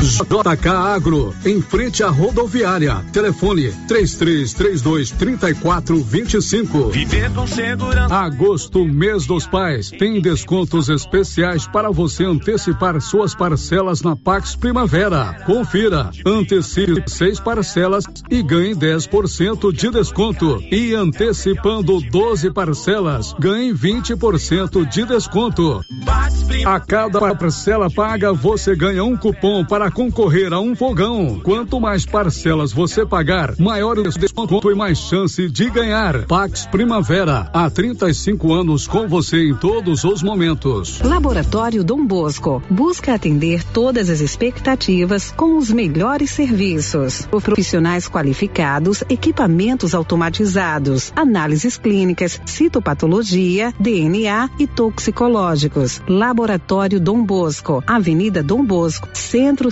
S8: JK Agro, em frente à rodoviária. Telefone 3332 3425.
S19: Viver com segurança.
S8: Agosto, mês dos pais, tem descontos especiais para você antecipar suas parcelas na Pax Primavera. Confira, antecipe seis parcelas e ganhe 10% de desconto. E antecipando 12 parcelas, ganhe 20% de desconto. A cada parcela paga, você ganha um cupom para concorrer a um fogão. Quanto mais parcelas você pagar, maior o desconto e mais chance de ganhar. Pax Primavera, há 35 anos com você em todos os momentos.
S20: Laboratório Dom Bosco busca atender todas as expectativas com os melhores serviços. Profissionais qualificados, equipamentos automatizados, análises clínicas, citopatologia, DNA e toxicológicos. Laboratório Dom Bosco, Avenida Dom Bosco, Centro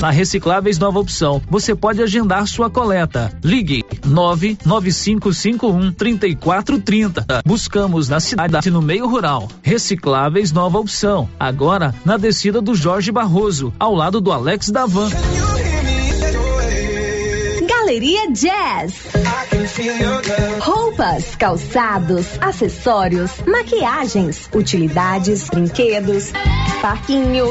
S11: Na Recicláveis Nova Opção, você pode agendar sua coleta. Ligue 99551 3430. Buscamos na cidade no meio rural. Recicláveis Nova Opção. Agora na descida do Jorge Barroso, ao lado do Alex Davan.
S21: Galeria Jazz. Roupas, calçados, acessórios, maquiagens, utilidades, brinquedos, parquinho.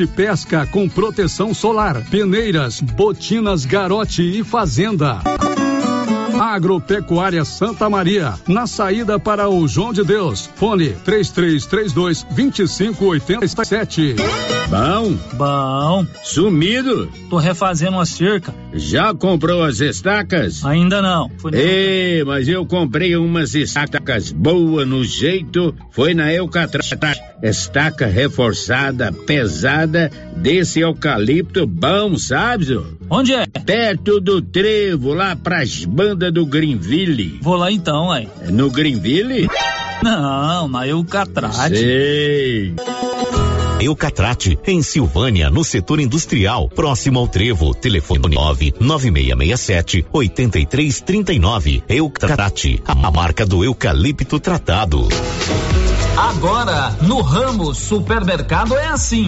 S8: pesca com proteção solar, peneiras, botinas garote e fazenda. Agropecuária Santa Maria, na saída para o João de Deus. Fone 3332 2587.
S22: Bom?
S11: Bom.
S22: Sumido?
S11: Tô refazendo uma cerca.
S22: Já comprou as estacas?
S11: Ainda não.
S22: Ei, mas eu comprei umas estacas boas no jeito. Foi na Eucatraz. Estaca reforçada, pesada, desse eucalipto bom, sabe?
S11: Onde é?
S22: Perto do trevo, lá pras bandas do Greenville.
S11: Vou lá então, aí.
S22: No Greenville?
S11: Não, na Eucatrate.
S22: Sei.
S23: Eucatrate, em Silvânia, no setor industrial, próximo ao Trevo. Telefone 99667 8339. Eucatrate, a marca do eucalipto tratado.
S11: Agora, no Ramos Supermercado é assim.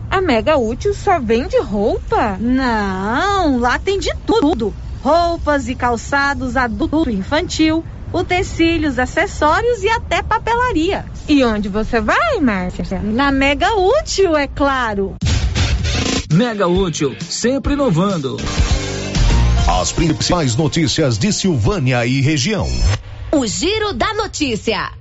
S24: A Mega Útil só vende roupa? Não, lá tem de tudo: roupas e calçados adulto e infantil, utensílios, acessórios e até papelaria. E onde você vai, Márcia? Na Mega Útil, é claro.
S11: Mega Útil, sempre inovando.
S14: As principais notícias de Silvânia e região.
S21: O Giro da Notícia.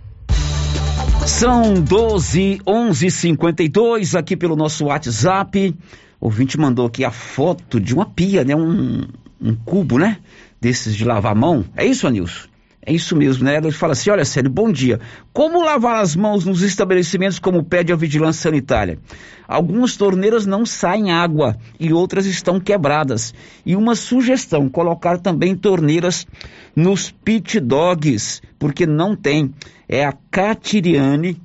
S4: São 12, 11 52 aqui pelo nosso WhatsApp. O ouvinte mandou aqui a foto de uma pia, né? Um, um cubo, né? Desses de lavar a mão. É isso, Anilson? É isso mesmo, né? Ele fala assim: olha, sério, bom dia. Como lavar as mãos nos estabelecimentos como pede a vigilância sanitária? Algumas torneiras não saem água e outras estão quebradas. E uma sugestão: colocar também torneiras nos pit dogs, porque não tem. É a Catiriane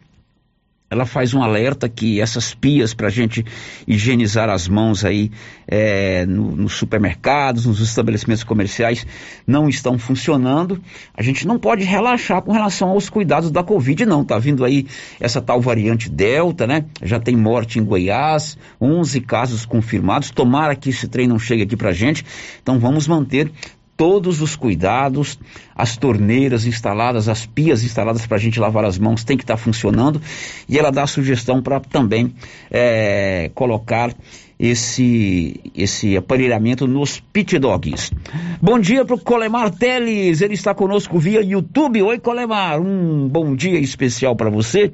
S4: ela faz um alerta que essas pias para a gente higienizar as mãos aí é, no, nos supermercados, nos estabelecimentos comerciais não estão funcionando. A gente não pode relaxar com relação aos cuidados da Covid, não. Tá vindo aí essa tal variante Delta, né? Já tem morte em Goiás, 11 casos confirmados. Tomara que esse trem não chegue aqui para gente. Então vamos manter todos os cuidados, as torneiras instaladas, as pias instaladas para a gente lavar as mãos tem que estar tá funcionando e ela dá a sugestão para também é, colocar esse esse aparelhamento nos pit dogs. Bom dia para o Colemar Teles, ele está conosco via YouTube. Oi Colemar, um bom dia especial para você.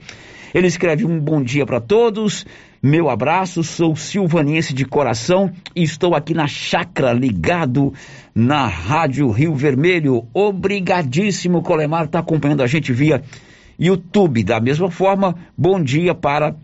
S4: Ele escreve um bom dia para todos. Meu abraço, sou silvanense de coração e estou aqui na chácara ligado na Rádio Rio Vermelho. Obrigadíssimo, Colemar, está acompanhando a gente via YouTube. Da mesma forma, bom dia para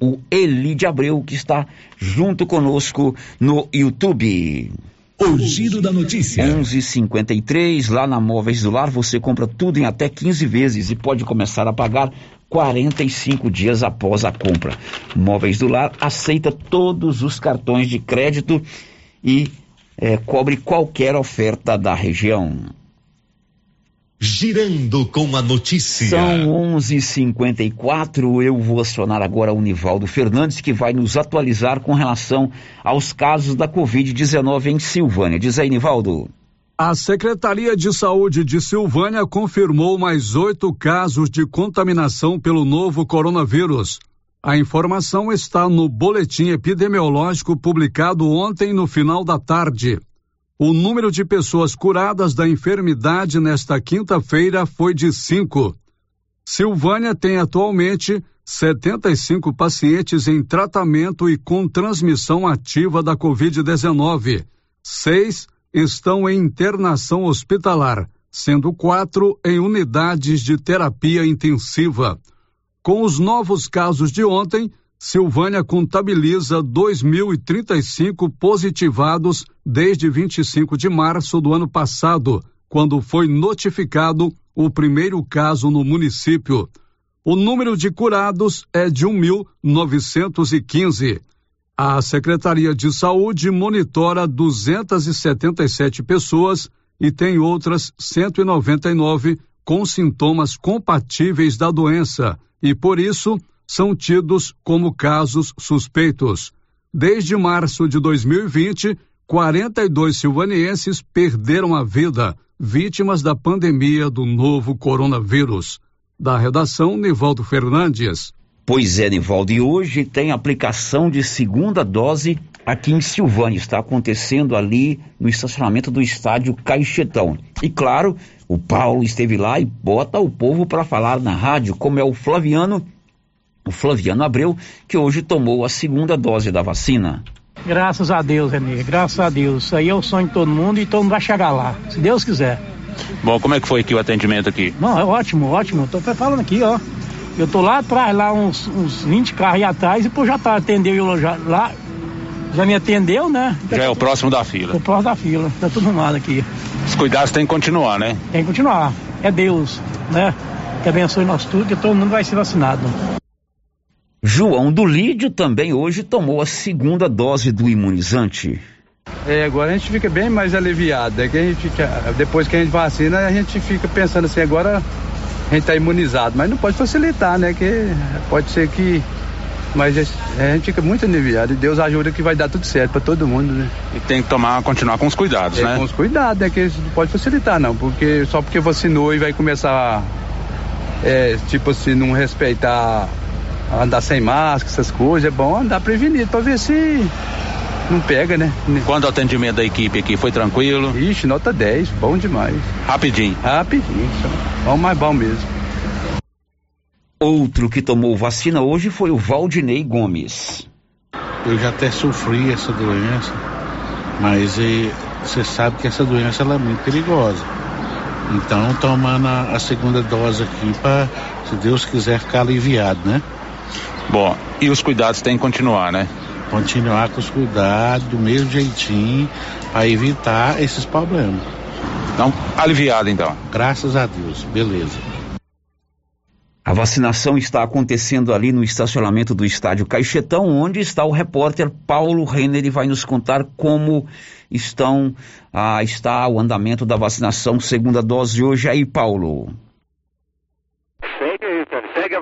S4: o Eli de Abreu, que está junto conosco no YouTube.
S14: O giro da notícia.
S4: 11:53 lá na Móveis do Lar você compra tudo em até 15 vezes e pode começar a pagar 45 dias após a compra. Móveis do Lar aceita todos os cartões de crédito e é, cobre qualquer oferta da região.
S14: Girando com a notícia.
S4: São 11:54. Eu vou acionar agora o Nivaldo Fernandes, que vai nos atualizar com relação aos casos da Covid-19 em Silvânia. Diz aí, Nivaldo.
S8: A Secretaria de Saúde de Silvânia confirmou mais oito casos de contaminação pelo novo coronavírus. A informação está no boletim epidemiológico publicado ontem no final da tarde. O número de pessoas curadas da enfermidade nesta quinta-feira foi de cinco. Silvânia tem atualmente 75 pacientes em tratamento e com transmissão ativa da Covid-19. Seis estão em internação hospitalar, sendo quatro em unidades de terapia intensiva. Com os novos casos de ontem, Silvânia contabiliza 2.035 positivados desde 25 de março do ano passado, quando foi notificado o primeiro caso no município. O número de curados é de 1.915. A Secretaria de Saúde monitora 277 pessoas e tem outras 199 com sintomas compatíveis da doença e, por isso, são tidos como casos suspeitos. Desde março de 2020, 42 silvanienses perderam a vida, vítimas da pandemia do novo coronavírus. Da redação, Nivaldo Fernandes.
S4: Pois é, Nivaldo, e hoje tem aplicação de segunda dose aqui em Silvânia. Está acontecendo ali no estacionamento do estádio Caixetão. E claro, o Paulo esteve lá e bota o povo para falar na rádio, como é o Flaviano o Flaviano Abreu, que hoje tomou a segunda dose da vacina.
S25: Graças a Deus, Renê, graças a Deus. Isso aí é o sonho de todo mundo e todo mundo vai chegar lá, se Deus quiser.
S26: Bom, como é que foi aqui o atendimento aqui?
S25: Não, é ótimo, ótimo. Tô falando aqui, ó. Eu tô lá atrás, lá uns, uns 20 carros aí atrás, e pô, já tá, atendeu eu já, lá, já me atendeu, né?
S26: Já, já é o próximo da fila.
S25: O próximo da fila, tá tudo arrumado aqui.
S26: Os cuidados têm que continuar, né?
S25: Tem que continuar. É Deus, né? Que abençoe nós tudo, que todo mundo vai ser vacinado.
S4: João do Lídio também hoje tomou a segunda dose do imunizante.
S27: É, agora a gente fica bem mais aliviado. É que a gente, depois que a gente vacina, a gente fica pensando assim, agora gente está imunizado. Mas não pode facilitar, né? Que pode ser que. Mas a gente fica muito aliviado e Deus ajuda que vai dar tudo certo para todo mundo, né?
S26: E tem que tomar, continuar com os cuidados,
S27: é,
S26: né?
S27: Com os cuidados, é que não pode facilitar, não. Porque só porque vacinou e vai começar, é, tipo assim, não respeitar andar sem máscara, essas coisas, é bom andar prevenido para ver se não pega, né?
S26: Quando o atendimento da equipe aqui foi tranquilo?
S27: Ixi, nota 10, bom demais.
S26: Rapidinho?
S27: Rapidinho, só. bom, mais bom mesmo.
S4: Outro que tomou vacina hoje foi o Valdinei Gomes.
S28: Eu já até sofri essa doença, mas você sabe que essa doença é muito perigosa. Então, tomando a, a segunda dose aqui para, se Deus quiser, ficar aliviado, né?
S26: Bom, e os cuidados têm que continuar, né?
S28: Continuar com os cuidados, do mesmo jeitinho, para evitar esses problemas.
S26: Então, aliviado então.
S28: Graças a Deus, beleza.
S4: A vacinação está acontecendo ali no estacionamento do estádio Caixetão, onde está o repórter Paulo Renner e vai nos contar como estão ah, está o andamento da vacinação segunda dose hoje aí, Paulo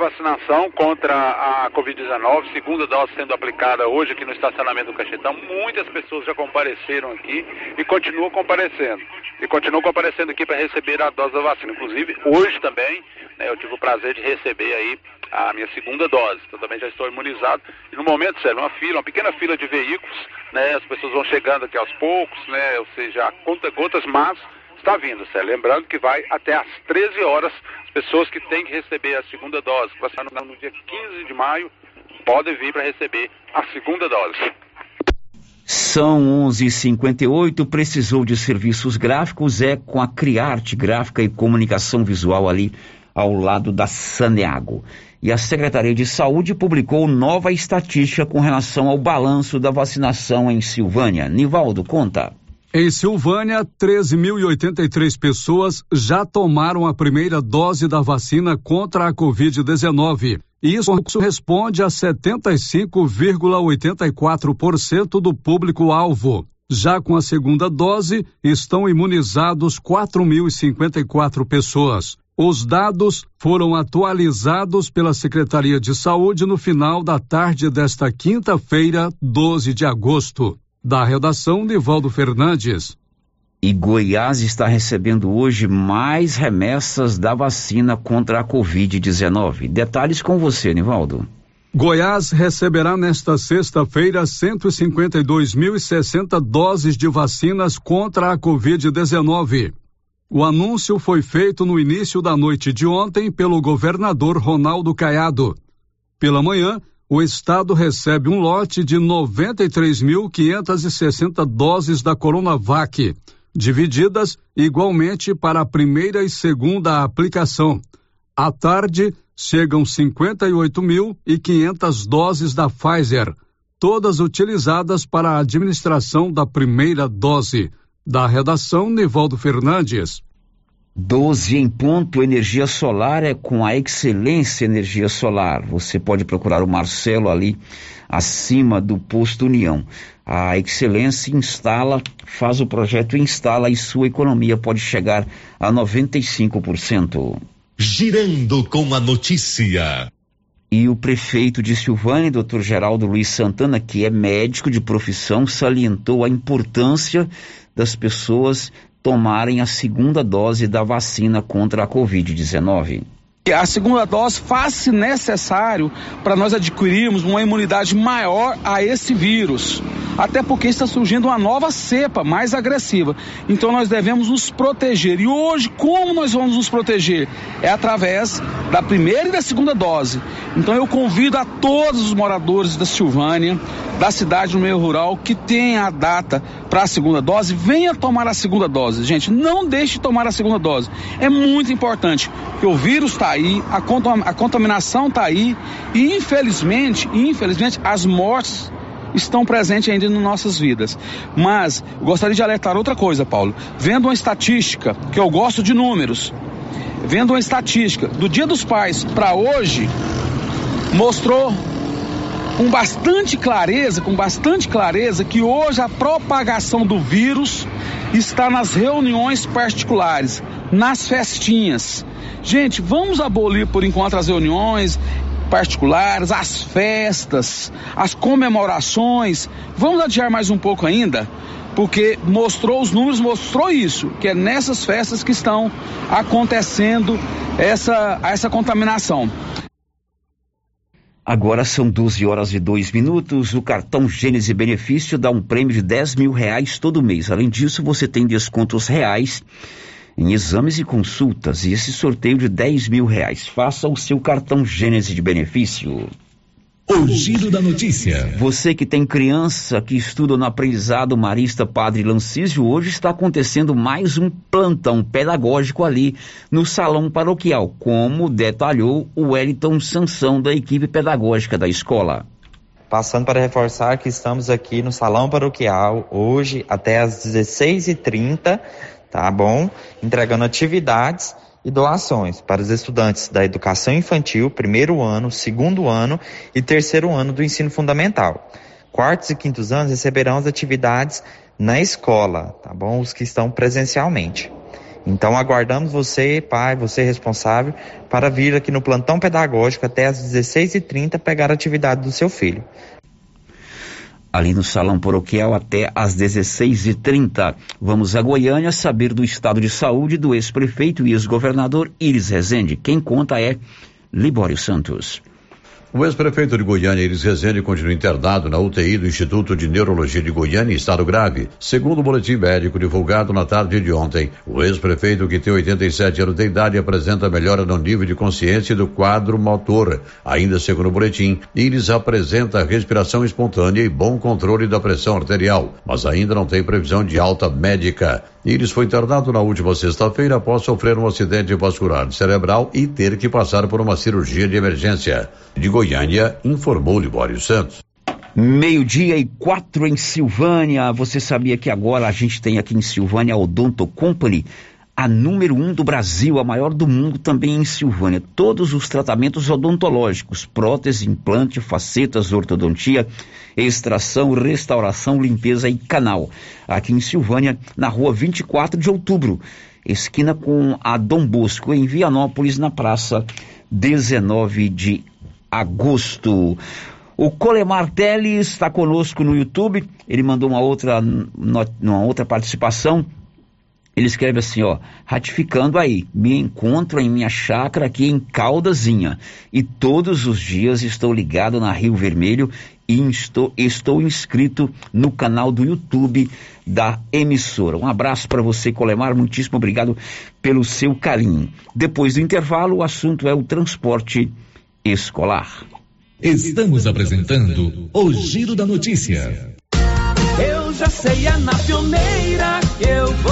S29: vacinação contra a Covid-19, segunda dose sendo aplicada hoje aqui no estacionamento do Cachetão. Muitas pessoas já compareceram aqui e continuam comparecendo. E continuam comparecendo aqui para receber a dose da vacina. Inclusive, hoje também, né, eu tive o prazer de receber aí a minha segunda dose. Então também já estou imunizado. E no momento, Célio, uma fila, uma pequena fila de veículos, né? As pessoas vão chegando aqui aos poucos, né? Ou seja, conta gotas, mas está vindo, Célio. Lembrando que vai até às 13 horas pessoas que têm que receber a segunda dose, que estar no, dia 15 de maio, podem vir para receber a segunda dose.
S4: São 11:58. Precisou de serviços gráficos é com a Criarte Gráfica e Comunicação Visual ali ao lado da Saneago. E a Secretaria de Saúde publicou nova estatística com relação ao balanço da vacinação em Silvânia. Nivaldo, conta.
S8: Em Silvânia, 13.083 pessoas já tomaram a primeira dose da vacina contra a Covid-19. Isso responde a 75,84% do público-alvo. Já com a segunda dose, estão imunizados 4.054 pessoas. Os dados foram atualizados pela Secretaria de Saúde no final da tarde desta quinta-feira, 12 de agosto. Da redação, Nivaldo Fernandes.
S4: E Goiás está recebendo hoje mais remessas da vacina contra a Covid-19. Detalhes com você, Nivaldo.
S8: Goiás receberá nesta sexta-feira 152.060 doses de vacinas contra a Covid-19. O anúncio foi feito no início da noite de ontem pelo governador Ronaldo Caiado. Pela manhã, o estado recebe um lote de 93.560 doses da Coronavac divididas igualmente para a primeira e segunda aplicação. À tarde, chegam 58.500 doses da Pfizer, todas utilizadas para a administração da primeira dose. Da redação, Nivaldo Fernandes.
S4: 12 em ponto, energia solar é com a Excelência Energia Solar. Você pode procurar o Marcelo ali acima do posto União. A Excelência instala, faz o projeto, instala e sua economia pode chegar a 95%.
S14: Girando com a notícia.
S4: E o prefeito de Silvânia, doutor Geraldo Luiz Santana, que é médico de profissão, salientou a importância das pessoas tomarem a segunda dose da vacina contra a Covid-19.
S30: A segunda dose faz-se necessário para nós adquirirmos uma imunidade maior a esse vírus. Até porque está surgindo uma nova cepa mais agressiva. Então nós devemos nos proteger. E hoje, como nós vamos nos proteger? É através da primeira e da segunda dose. Então eu convido a todos os moradores da Silvânia, da cidade do meio rural, que tem a data para a segunda dose, venha tomar a segunda dose. Gente, não deixe de tomar a segunda dose. É muito importante, que o vírus está aí, a, a contaminação está aí e infelizmente, infelizmente, as mortes estão presentes ainda nas nossas vidas. Mas gostaria de alertar outra coisa, Paulo. Vendo uma estatística, que eu gosto de números, vendo uma estatística do Dia dos Pais para hoje, mostrou com bastante clareza, com bastante clareza, que hoje a propagação do vírus está nas reuniões particulares, nas festinhas. Gente, vamos abolir por enquanto as reuniões particulares, as festas, as comemorações. Vamos adiar mais um pouco ainda? Porque mostrou, os números mostrou isso, que é nessas festas que estão acontecendo essa, essa contaminação.
S4: Agora são 12 horas e 2 minutos. O cartão Gênese Benefício dá um prêmio de 10 mil reais todo mês. Além disso, você tem descontos reais em exames e consultas e esse sorteio de 10 mil reais. Faça o seu cartão Gênese de benefício.
S14: O giro da notícia.
S4: Você que tem criança que estuda no aprendizado Marista Padre Lancísio, hoje está acontecendo mais um plantão pedagógico ali no salão paroquial, como detalhou o Wellington Sansão da equipe pedagógica da escola.
S31: Passando para reforçar que estamos aqui no salão paroquial hoje até às 16h30 tá bom? Entregando atividades e doações para os estudantes da educação infantil, primeiro ano, segundo ano e terceiro ano do ensino fundamental. Quartos e quintos anos receberão as atividades na escola, tá bom? Os que estão presencialmente. Então aguardamos você, pai, você responsável, para vir aqui no plantão pedagógico até às 16h30 pegar a atividade do seu filho
S4: ali no Salão Paroquial até às 16h30. Vamos a Goiânia saber do estado de saúde do ex-prefeito e ex-governador Iris Rezende. Quem conta é Libório Santos.
S32: O ex-prefeito de Goiânia, Iris Rezende, continua internado na UTI do Instituto de Neurologia de Goiânia em estado grave. Segundo o boletim médico divulgado na tarde de ontem, o ex-prefeito, que tem 87 anos de idade, apresenta melhora no nível de consciência do quadro motor. Ainda segundo o boletim, Iris apresenta respiração espontânea e bom controle da pressão arterial, mas ainda não tem previsão de alta médica. Iris foi internado na última sexta-feira após sofrer um acidente vascular cerebral e ter que passar por uma cirurgia de emergência. De informou Libório Santos.
S4: Meio-dia e quatro em Silvânia. Você sabia que agora a gente tem aqui em Silvânia a Odonto Company? a número um do Brasil, a maior do mundo também em Silvânia. Todos os tratamentos odontológicos, prótese, implante, facetas, ortodontia, extração, restauração, limpeza e canal. Aqui em Silvânia, na rua 24 de outubro, esquina com a Dom Bosco, em Vianópolis, na praça 19 de agosto. O Colemar Teles está conosco no YouTube. Ele mandou uma outra, uma outra participação. Ele escreve assim, ó, ratificando aí, me encontro em minha chácara aqui em Caldazinha e todos os dias estou ligado na Rio Vermelho e estou, estou inscrito no canal do YouTube da emissora. Um abraço para você, Colemar, muitíssimo obrigado pelo seu carinho. Depois do intervalo, o assunto é o transporte escolar.
S33: Estamos apresentando o Giro da Notícia.
S34: Eu já sei, é na pioneira que eu vou.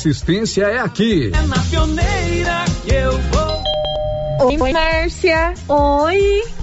S8: assistência é aqui.
S34: É na pioneira que eu vou.
S35: Oi, Márcia. Oi.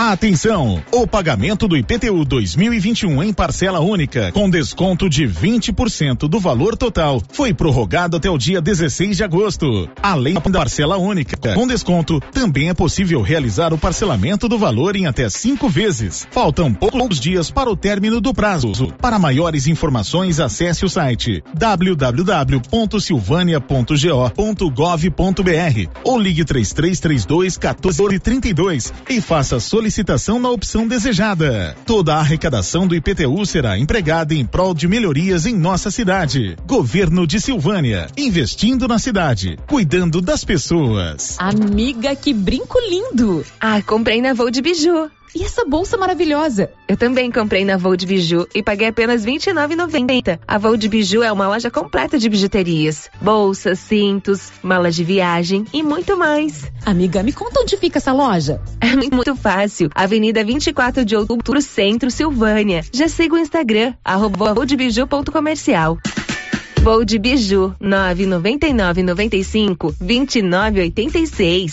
S14: Atenção! O pagamento do IPTU 2021 em parcela única, com desconto de 20% do valor total, foi prorrogado até o dia 16 de agosto. Além da parcela única, com desconto, também é possível realizar o parcelamento do valor em até cinco vezes. Faltam poucos dias para o término do prazo. Para maiores informações, acesse o site www.silvania.go.gov.br ou ligue 3332 1432 e faça a solicitação na opção desejada. Toda a arrecadação do IPTU será empregada em prol de melhorias em nossa cidade. Governo de Silvânia, investindo na cidade, cuidando das pessoas.
S36: Amiga, que brinco lindo!
S37: Ah, comprei na Voo de Biju.
S36: E essa bolsa maravilhosa?
S37: Eu também comprei na Voo de Biju e paguei apenas R$ 29,90. A Voo de Biju é uma loja completa de bijuterias, bolsas, cintos, malas de viagem e muito mais.
S36: Amiga, me conta onde fica essa loja?
S37: É muito fácil. Avenida 24 de Outubro, Centro, Silvânia. Já siga o Instagram, arroba voodebiju.comercial. Voo de Biju, 999 95 2986.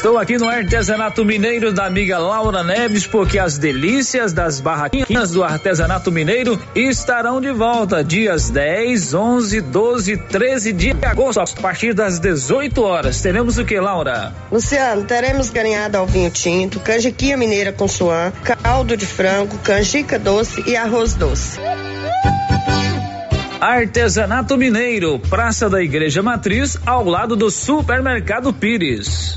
S11: Estou aqui no Artesanato Mineiro da amiga Laura Neves, porque as delícias das barraquinhas do Artesanato Mineiro estarão de volta dias 10, 11, 12, 13 de agosto, a partir das 18 horas. Teremos o que, Laura?
S38: Luciano, teremos ganhado ao vinho tinto, canjiquinha mineira com suã, caldo de frango, canjica doce e arroz doce.
S11: Artesanato Mineiro, Praça da Igreja Matriz, ao lado do Supermercado Pires.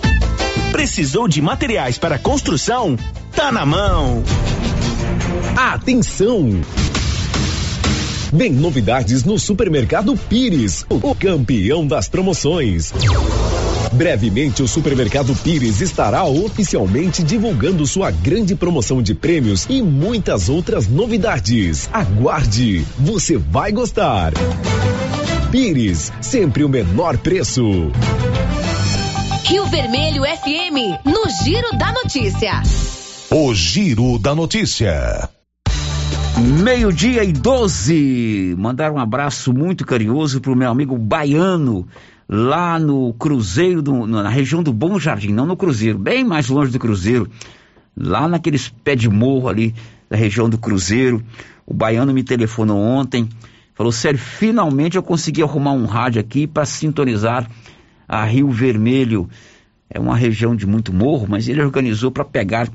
S39: Precisou de materiais para construção? Tá na mão.
S3: Atenção! Vem novidades no Supermercado Pires, o campeão das promoções. Brevemente, o Supermercado Pires estará oficialmente divulgando sua grande promoção de prêmios e muitas outras novidades. Aguarde, você vai gostar. Pires, sempre o menor preço.
S21: Rio Vermelho FM, no Giro da Notícia.
S14: O Giro da Notícia.
S4: Meio-dia e 12. Mandar um abraço muito carinhoso pro meu amigo baiano, lá no Cruzeiro, do, na região do Bom Jardim, não no Cruzeiro, bem mais longe do Cruzeiro, lá naqueles pé de morro ali da região do Cruzeiro. O baiano me telefonou ontem, falou: sério, finalmente eu consegui arrumar um rádio aqui para sintonizar a Rio Vermelho. É uma região de muito morro, mas ele organizou para pegar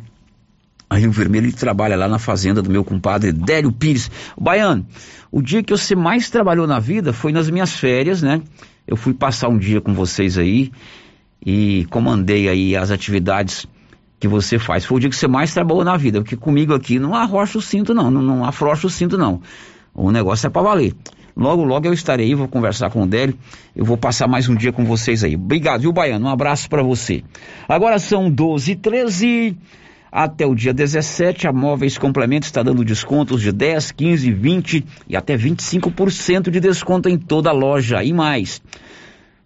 S4: a Rio Vermelho. Ele trabalha lá na fazenda do meu compadre Délio Pires. Baiano, o dia que você mais trabalhou na vida foi nas minhas férias, né? Eu fui passar um dia com vocês aí e comandei aí as atividades que você faz. Foi o dia que você mais trabalhou na vida, porque comigo aqui não arrocha o cinto não, não, não afrouxa o cinto não. O negócio é para valer. Logo, logo eu estarei aí, vou conversar com o Délio. Eu vou passar mais um dia com vocês aí. Obrigado, viu, Baiano? Um abraço para você. Agora são 12 e 13 Até o dia 17, a Móveis Complemento está dando descontos de 10, 15, 20 e até 25% de desconto em toda a loja e mais.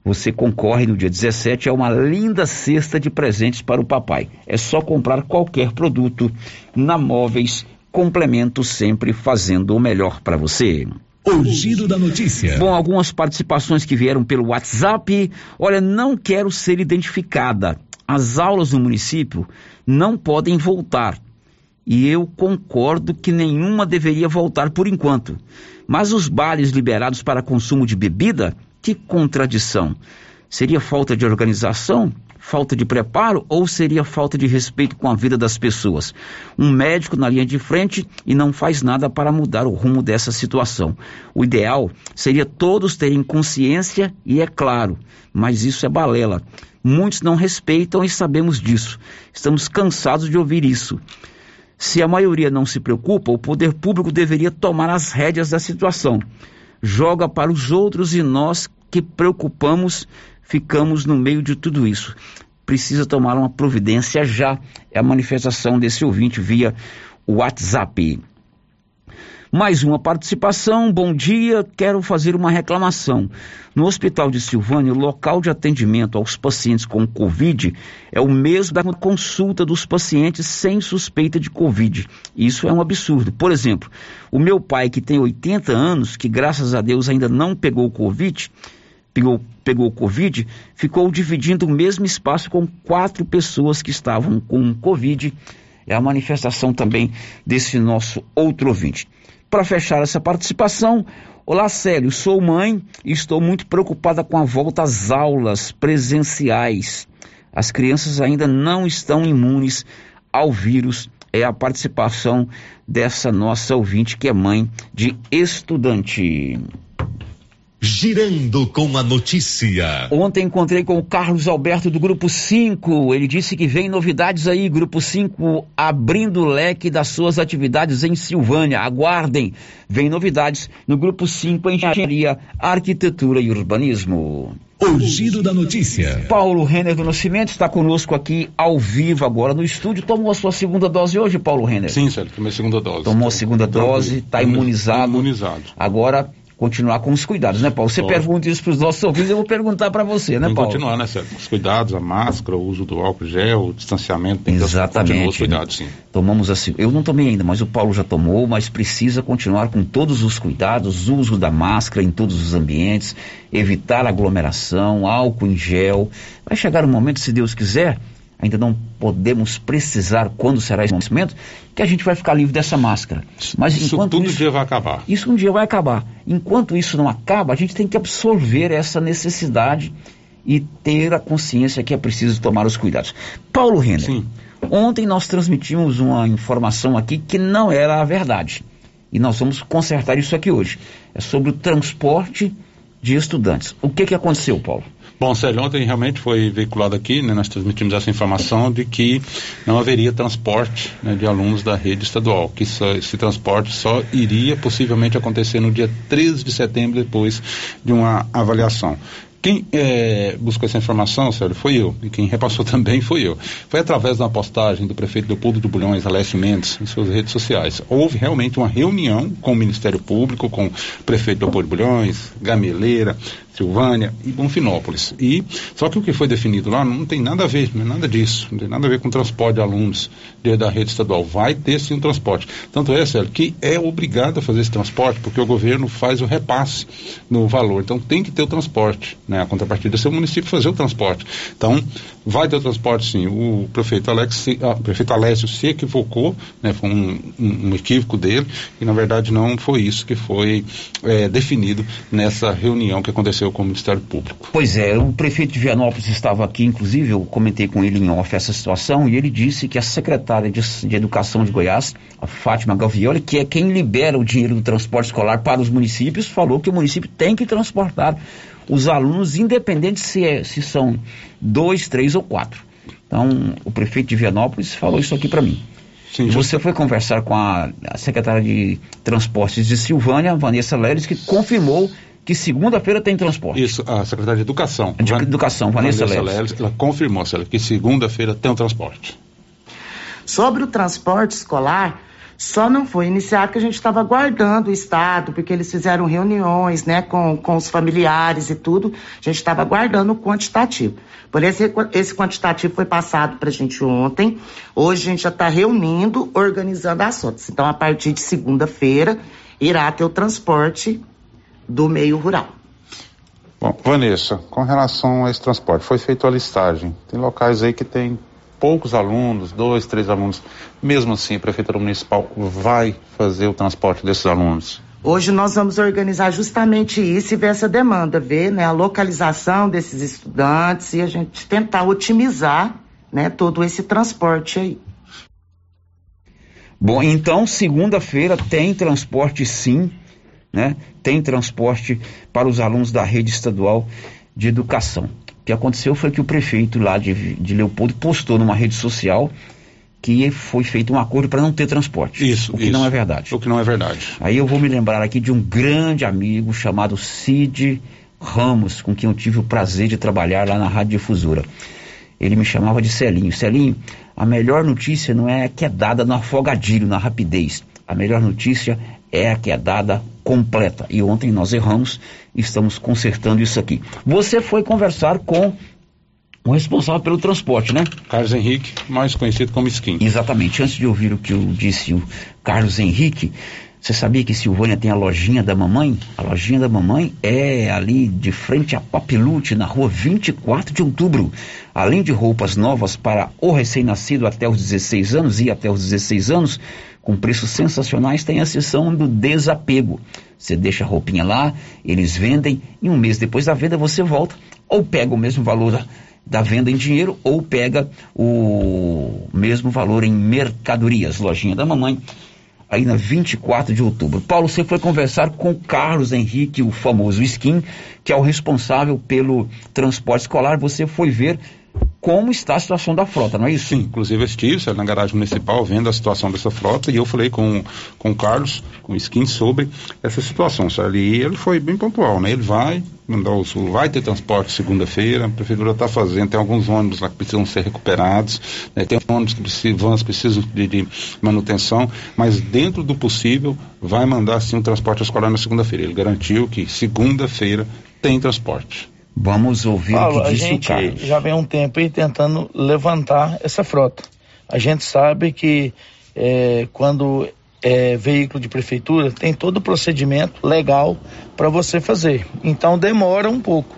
S4: Você concorre no dia 17 a uma linda cesta de presentes para o papai. É só comprar qualquer produto na Móveis Complemento, sempre fazendo o melhor para você.
S3: O giro da notícia.
S4: Bom, algumas participações que vieram pelo WhatsApp. Olha, não quero ser identificada. As aulas no município não podem voltar. E eu concordo que nenhuma deveria voltar por enquanto. Mas os bares liberados para consumo de bebida, que contradição. Seria falta de organização? Falta de preparo ou seria falta de respeito com a vida das pessoas? Um médico na linha de frente e não faz nada para mudar o rumo dessa situação. O ideal seria todos terem consciência e é claro, mas isso é balela. Muitos não respeitam e sabemos disso. Estamos cansados de ouvir isso. Se a maioria não se preocupa, o poder público deveria tomar as rédeas da situação. Joga para os outros e nós que preocupamos ficamos no meio de tudo isso. Precisa tomar uma providência já. É a manifestação desse ouvinte via WhatsApp. Mais uma participação. Bom dia. Quero fazer uma reclamação. No Hospital de Silvânia, o local de atendimento aos pacientes com Covid é o mesmo da consulta dos pacientes sem suspeita de Covid. Isso é um absurdo. Por exemplo, o meu pai, que tem 80 anos, que graças a Deus ainda não pegou Covid, pegou, pegou Covid, ficou dividindo o mesmo espaço com quatro pessoas que estavam com Covid. É a manifestação também desse nosso outro ouvinte. Para fechar essa participação, olá Célio, sou mãe e estou muito preocupada com a volta às aulas presenciais. As crianças ainda não estão imunes ao vírus. É a participação dessa nossa ouvinte que é mãe de estudante.
S3: Girando com a notícia.
S4: Ontem encontrei com o Carlos Alberto do Grupo 5. Ele disse que vem novidades aí, Grupo 5 abrindo o leque das suas atividades em Silvânia. Aguardem, vem novidades no Grupo 5 Engenharia, Arquitetura e Urbanismo.
S3: O giro da notícia.
S4: Paulo Renner do Nascimento está conosco aqui ao vivo agora no estúdio. Tomou a sua segunda dose hoje, Paulo Renner?
S40: Sim, Sérgio, tomei a segunda dose.
S4: Tomou a segunda dose, está imunizado.
S40: Imunizado.
S4: Agora continuar com os cuidados, né, Paulo? Você pergunta isso para os nossos ouvintes, eu vou perguntar para você, né,
S40: Tem
S4: Paulo?
S40: continuar, né, Sérgio? Os cuidados, a máscara, o uso do álcool gel, o distanciamento, tem que continuar os
S4: Exatamente.
S40: cuidados,
S4: né?
S40: sim.
S4: Tomamos assim. Eu não tomei ainda, mas o Paulo já tomou, mas precisa continuar com todos os cuidados, uso da máscara em todos os ambientes, evitar aglomeração, álcool em gel. Vai chegar um momento, se Deus quiser, ainda não podemos precisar quando será esse momento, que a gente vai ficar livre dessa máscara. Mas
S40: Isso
S4: enquanto
S40: tudo
S4: isso,
S40: dia vai acabar.
S4: isso um dia vai acabar. Enquanto isso não acaba, a gente tem que absorver essa necessidade e ter a consciência que é preciso tomar os cuidados. Paulo Renner, ontem nós transmitimos uma informação aqui que não era a verdade. E nós vamos consertar isso aqui hoje. É sobre o transporte de estudantes. O que, que aconteceu, Paulo?
S40: Bom, Sérgio, ontem realmente foi veiculado aqui, né, nós transmitimos essa informação de que não haveria transporte né, de alunos da rede estadual, que só- esse transporte só iria possivelmente acontecer no dia 13 de setembro, depois de uma avaliação. Quem eh, buscou essa informação, Sérgio, foi eu. E quem repassou também foi eu. Foi através da postagem do prefeito Leopoldo de Bulhões, Alessio Mendes, em suas redes sociais. Houve realmente uma reunião com o Ministério Público, com o prefeito Leopoldo de Bulhões, Gameleira, Silvânia e Bonfinópolis. E, só que o que foi definido lá não tem nada a ver, não é nada disso. Não tem nada a ver com transporte de alunos da rede estadual. Vai ter sim um transporte. Tanto é, Sérgio, que é obrigado a fazer esse transporte, porque o governo faz o repasse no valor. Então tem que ter o transporte. Né? A contrapartida é o município fazer o transporte. Então, vai ter transporte sim. O prefeito, Alex, ah, prefeito Alessio se equivocou, né? foi um, um- um equívoco dele, e na verdade não foi isso que foi eh, definido nessa reunião que aconteceu com o Ministério Público.
S4: Pois é, o prefeito de Vianópolis estava aqui, inclusive, eu comentei com ele em off essa situação, e ele disse que a secretária de, de Educação de Goiás, a Fátima Galvioli, que é quem libera o dinheiro do transporte escolar para os municípios, falou que o município tem que transportar os alunos, independente se, é- se são dois, três ou quatro. Então, o prefeito de Vianópolis falou isso aqui para mim.
S40: Sim,
S4: e você foi conversar com a, a secretária de Transportes de Silvânia, Vanessa Leres, que confirmou que segunda-feira tem transporte.
S40: Isso, a secretária de Educação.
S4: De Educação, Vanessa, Leles.
S40: ela confirmou, Célia, que segunda-feira tem o transporte.
S41: Sobre o transporte escolar, só não foi iniciado porque a gente estava aguardando o Estado, porque eles fizeram reuniões né, com, com os familiares e tudo. A gente estava aguardando o quantitativo. Por esse, esse quantitativo foi passado para a gente ontem. Hoje a gente já está reunindo, organizando as fotos. Então, a partir de segunda-feira, irá ter o transporte do meio rural.
S40: Bom, Vanessa, com relação a esse transporte, foi feita a listagem. Tem locais aí que tem poucos alunos, dois, três alunos. Mesmo assim, a Prefeitura Municipal vai fazer o transporte desses alunos?
S41: Hoje nós vamos organizar justamente isso e ver essa demanda, ver né, a localização desses estudantes e a gente tentar otimizar né, todo esse transporte aí.
S4: Bom, então segunda-feira tem transporte sim, né? Tem transporte para os alunos da rede estadual de educação. O que aconteceu foi que o prefeito lá de, de Leopoldo postou numa rede social que foi feito um acordo para não ter transporte.
S40: Isso.
S4: O que
S40: isso.
S4: não é verdade.
S40: O que não é verdade.
S4: Aí eu vou me lembrar aqui de um grande amigo chamado Cid Ramos, com quem eu tive o prazer de trabalhar lá na Rádio Difusora. Ele me chamava de Celinho. Celinho, a melhor notícia não é que é dada no afogadilho, na rapidez. A melhor notícia é a que é dada completa. E ontem nós erramos, estamos consertando isso aqui. Você foi conversar com o responsável pelo transporte, né?
S40: Carlos Henrique, mais conhecido como Skin.
S4: Exatamente. Antes de ouvir o que eu disse o Carlos Henrique, você sabia que Silvânia tem a lojinha da mamãe? A lojinha da mamãe é ali de frente a Papilute, na rua 24 de outubro. Além de roupas novas para o recém-nascido até os 16 anos e até os 16 anos, com preços sensacionais, tem a seção do desapego. Você deixa a roupinha lá, eles vendem e um mês depois da venda você volta ou pega o mesmo valor da venda em dinheiro ou pega o mesmo valor em mercadorias. Lojinha da mamãe, aí na 24 de outubro. Paulo, você foi conversar com Carlos Henrique, o famoso Skin, que é o responsável pelo transporte escolar. Você foi ver como está a situação da frota, não é isso?
S40: Sim, inclusive eu estive na garagem municipal vendo a situação dessa frota e eu falei com, com o Carlos, com o Skin, sobre essa situação. Sabe? E ele foi bem pontual, né? Ele vai mandar o sul, vai ter transporte segunda-feira, a prefeitura está fazendo, tem alguns ônibus lá que precisam ser recuperados, né? tem ônibus que precisam, vans precisam de, de manutenção, mas dentro do possível vai mandar sim o transporte escolar na segunda-feira. Ele garantiu que segunda-feira tem transporte.
S4: Vamos ouvir
S42: Paulo,
S4: o que disse
S42: a gente
S4: o Carlos.
S42: já vem um tempo aí tentando levantar essa frota. A gente sabe que é, quando é veículo de prefeitura tem todo o procedimento legal para você fazer. Então demora um pouco.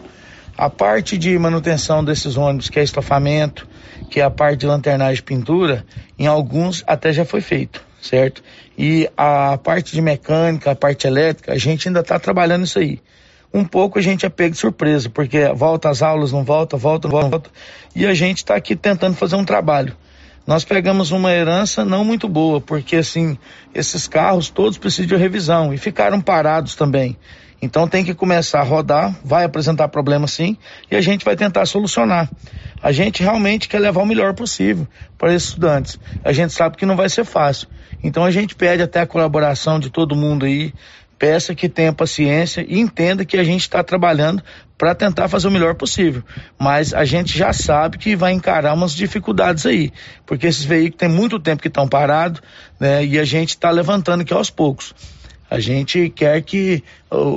S42: A parte de manutenção desses ônibus, que é estofamento, que é a parte de lanternagem e pintura, em alguns até já foi feito, certo? E a parte de mecânica, a parte elétrica, a gente ainda está trabalhando isso aí um pouco a gente é pego de surpresa, porque volta às aulas, não volta, volta, não volta, e a gente está aqui tentando fazer um trabalho. Nós pegamos uma herança não muito boa, porque assim, esses carros todos precisam de revisão e ficaram parados também. Então tem que começar a rodar, vai apresentar problema sim, e a gente vai tentar solucionar. A gente realmente quer levar o melhor possível para esses estudantes. A gente sabe que não vai ser fácil. Então a gente pede até a colaboração de todo mundo aí, peça que tenha paciência e entenda que a gente está trabalhando para tentar fazer o melhor possível. Mas a gente já sabe que vai encarar umas dificuldades aí, porque esses veículos têm muito tempo que estão parados, né? E a gente está levantando aqui aos poucos. A gente quer que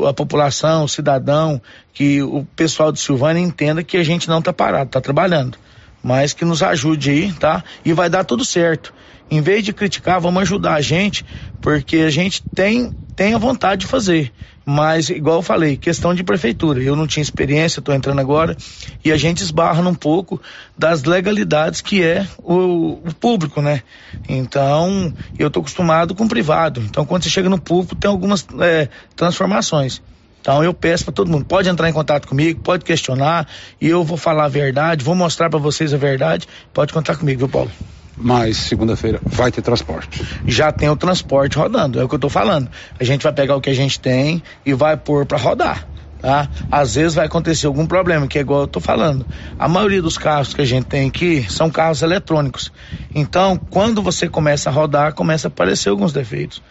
S42: a população, o cidadão, que o pessoal de Silvânia entenda que a gente não está parado, está trabalhando. Mas que nos ajude aí, tá? E vai dar tudo certo. Em vez de criticar, vamos ajudar a gente, porque a gente tem, tem a vontade de fazer. Mas, igual eu falei, questão de prefeitura. Eu não tinha experiência, estou entrando agora, e a gente esbarra um pouco das legalidades que é o, o público, né? Então, eu estou acostumado com o privado. Então, quando você chega no público, tem algumas é, transformações. Então eu peço para todo mundo, pode entrar em contato comigo, pode questionar, e eu vou falar a verdade, vou mostrar para vocês a verdade. Pode contar comigo, viu, Paulo?
S40: Mas segunda-feira vai ter transporte.
S42: Já tem o transporte rodando, é o que eu tô falando. A gente vai pegar o que a gente tem e vai pôr para rodar. Tá? Às vezes vai acontecer algum problema, que é igual eu tô falando. A maioria dos carros que a gente tem aqui são carros eletrônicos. Então, quando você começa a rodar, começa a aparecer alguns defeitos.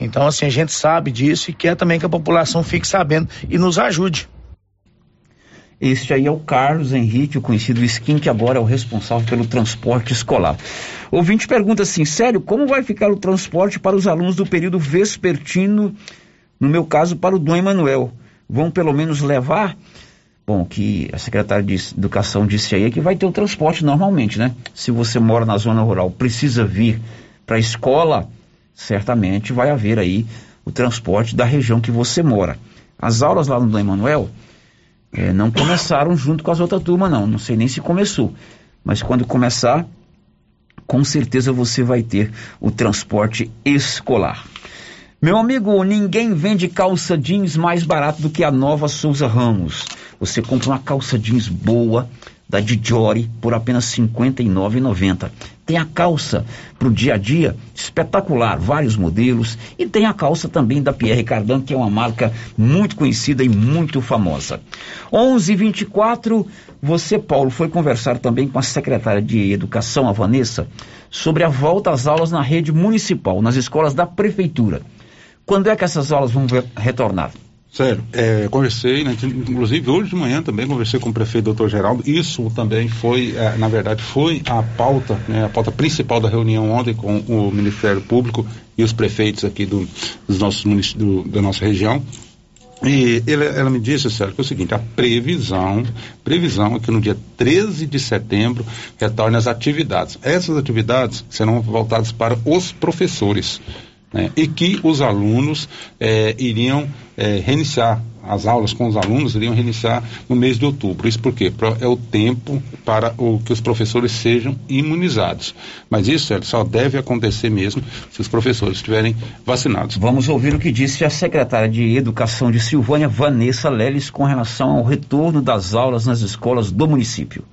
S42: Então, assim, a gente sabe disso e quer também que a população fique sabendo e nos ajude.
S4: Este aí é o Carlos Henrique, o conhecido Skin, que agora é o responsável pelo transporte escolar. Ouvinte pergunta assim: sério, como vai ficar o transporte para os alunos do período vespertino, no meu caso, para o Dom Emanuel? Vão pelo menos levar? Bom, que a secretária de Educação disse aí é que vai ter o transporte normalmente, né? Se você mora na zona rural, precisa vir para a escola, certamente vai haver aí o transporte da região que você mora. As aulas lá no Dom Emanuel é, não começaram junto com as outras turmas, não. Não sei nem se começou. Mas quando começar, com certeza você vai ter o transporte escolar. Meu amigo, ninguém vende calça jeans mais barato do que a nova Souza Ramos. Você compra uma calça jeans boa da Dijori por apenas R$ 59,90. Tem a calça para o dia a dia, espetacular, vários modelos. E tem a calça também da Pierre Cardin, que é uma marca muito conhecida e muito famosa. 11:24 você, Paulo, foi conversar também com a secretária de Educação, a Vanessa, sobre a volta às aulas na rede municipal, nas escolas da prefeitura. Quando é que essas aulas vão retornar?
S40: Sério, é, conversei, né, inclusive hoje de manhã também conversei com o prefeito doutor Geraldo. Isso também foi, é, na verdade, foi a pauta, né, a pauta principal da reunião ontem com o Ministério Público e os prefeitos aqui do, dos nossos do, da nossa região. E ele, ela me disse, Sérgio, que é o seguinte, a previsão, previsão é que no dia 13 de setembro retorne as atividades. Essas atividades serão voltadas para os professores né, e que os alunos é, iriam é, reiniciar as aulas com os alunos iriam reiniciar no mês de outubro. Isso porque é o tempo para o que os professores sejam imunizados. Mas isso só deve acontecer mesmo se os professores estiverem vacinados.
S4: Vamos ouvir o que disse a secretária de Educação de Silvânia, Vanessa Leles, com relação ao retorno das aulas nas escolas do município.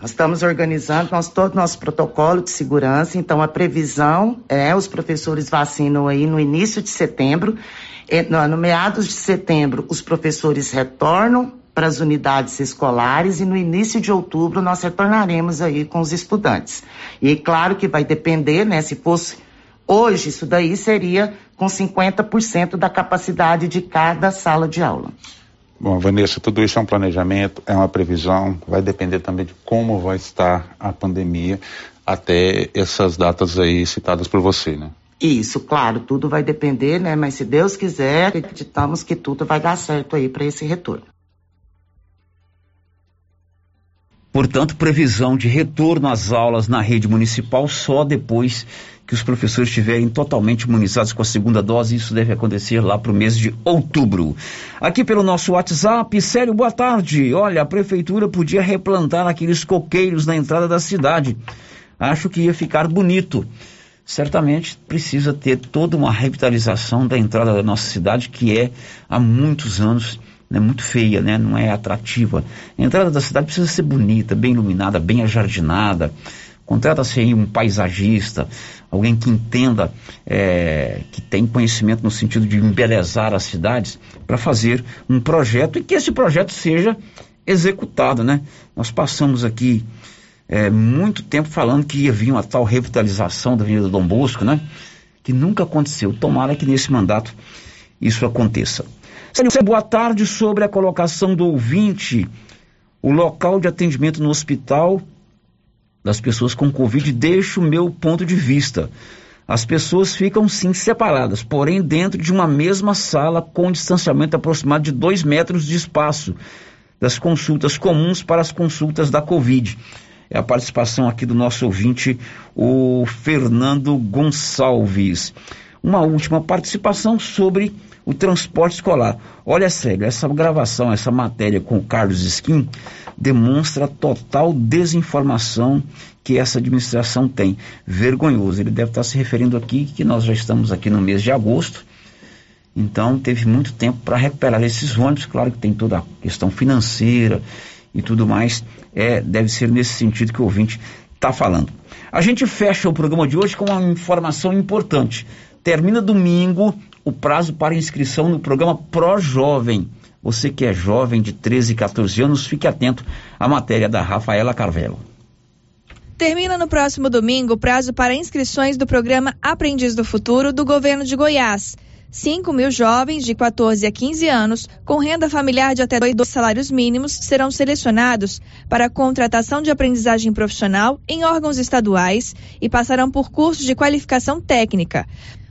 S41: Nós estamos organizando nós, todo o nosso protocolo de segurança, então a previsão é os professores vacinam aí no início de setembro. No, no meados de setembro, os professores retornam para as unidades escolares e no início de outubro nós retornaremos aí com os estudantes. E claro que vai depender, né, se fosse hoje, isso daí seria com 50% da capacidade de cada sala de aula.
S40: Bom, Vanessa, tudo isso é um planejamento, é uma previsão, vai depender também de como vai estar a pandemia até essas datas aí citadas por você, né?
S41: Isso, claro, tudo vai depender, né? Mas se Deus quiser, acreditamos que tudo vai dar certo aí para esse retorno.
S4: Portanto, previsão de retorno às aulas na rede municipal só depois que os professores estiverem totalmente imunizados com a segunda dose. Isso deve acontecer lá para o mês de outubro. Aqui pelo nosso WhatsApp, Sério, boa tarde. Olha, a prefeitura podia replantar aqueles coqueiros na entrada da cidade. Acho que ia ficar bonito. Certamente precisa ter toda uma revitalização da entrada da nossa cidade, que é há muitos anos né, muito feia, né, não é atrativa. A entrada da cidade precisa ser bonita, bem iluminada, bem ajardinada. Contrata-se aí um paisagista, alguém que entenda, é, que tem conhecimento no sentido de embelezar as cidades, para fazer um projeto e que esse projeto seja executado, né? Nós passamos aqui é, muito tempo falando que ia vir uma tal revitalização da Avenida Dom Bosco, né? Que nunca aconteceu. Tomara que nesse mandato isso aconteça. Boa tarde sobre a colocação do ouvinte. O local de atendimento no hospital das pessoas com Covid, deixo o meu ponto de vista. As pessoas ficam sim separadas, porém dentro de uma mesma sala com distanciamento aproximado de dois metros de espaço das consultas comuns para as consultas da Covid. É a participação aqui do nosso ouvinte, o Fernando Gonçalves. Uma última participação sobre o transporte escolar. Olha, sério, essa gravação, essa matéria com o Carlos Skin demonstra total desinformação que essa administração tem. Vergonhoso. Ele deve estar se referindo aqui que nós já estamos aqui no mês de agosto. Então teve muito tempo para recuperar esses ônibus. Claro que tem toda a questão financeira e tudo mais. É, deve ser nesse sentido que o ouvinte está falando. A gente fecha o programa de hoje com uma informação importante. Termina domingo o prazo para inscrição no programa Pro Jovem. Você que é jovem de 13 e 14 anos, fique atento à matéria da Rafaela Carvelo.
S43: Termina no próximo domingo o prazo para inscrições do programa Aprendiz do Futuro do governo de Goiás. 5 mil jovens de 14 a 15 anos com renda familiar de até dois salários mínimos serão selecionados para contratação de aprendizagem profissional em órgãos estaduais e passarão por cursos de qualificação técnica.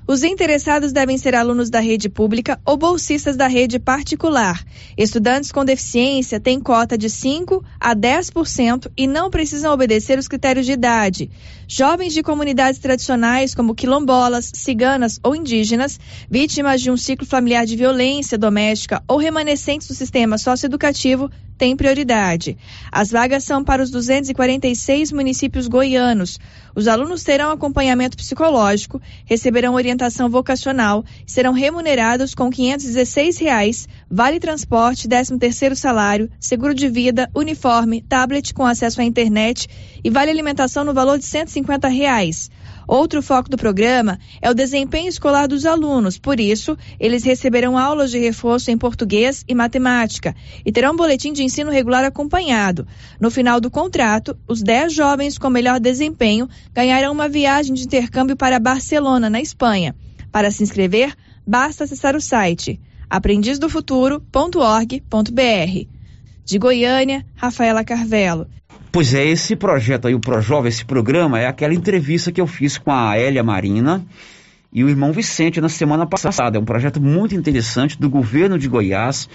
S43: Os interessados devem ser alunos da rede pública ou bolsistas da rede particular. Estudantes com deficiência têm cota de 5 a 10% e não precisam obedecer os critérios de idade. Jovens de comunidades tradicionais como quilombolas, ciganas ou indígenas, vítimas de um ciclo familiar de violência doméstica ou remanescentes do sistema socioeducativo têm prioridade. As vagas são para os 246 municípios goianos. Os alunos terão acompanhamento psicológico, receberão orientação vocacional e serão remunerados com 516 reais, vale transporte, 13 terceiro salário, seguro de vida, uniforme, tablet com acesso à internet e vale alimentação no valor de 150 reais. Outro foco do programa é o desempenho escolar dos alunos, por isso, eles receberão aulas de reforço em português e matemática e terão um boletim de ensino regular acompanhado. No final do contrato, os 10 jovens com melhor desempenho ganharão uma viagem de intercâmbio para Barcelona, na Espanha. Para se inscrever, basta acessar o site aprendizdofuturo.org.br. De Goiânia, Rafaela Carvelo.
S4: Pois é, esse projeto aí, o ProJovem, esse programa, é aquela entrevista que eu fiz com a Elia Marina e o irmão Vicente na semana passada. É um projeto muito interessante do governo de Goiás.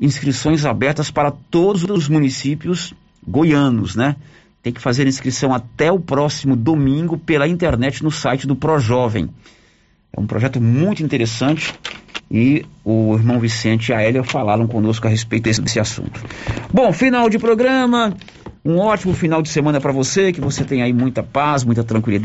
S4: Inscrições abertas para todos os municípios goianos, né? Tem que fazer inscrição até o próximo domingo pela internet no site do ProJovem. É um projeto muito interessante e o irmão Vicente e a Elia falaram conosco a respeito desse assunto. Bom, final de programa. Um ótimo final de semana para você, que você tenha aí muita paz, muita tranquilidade.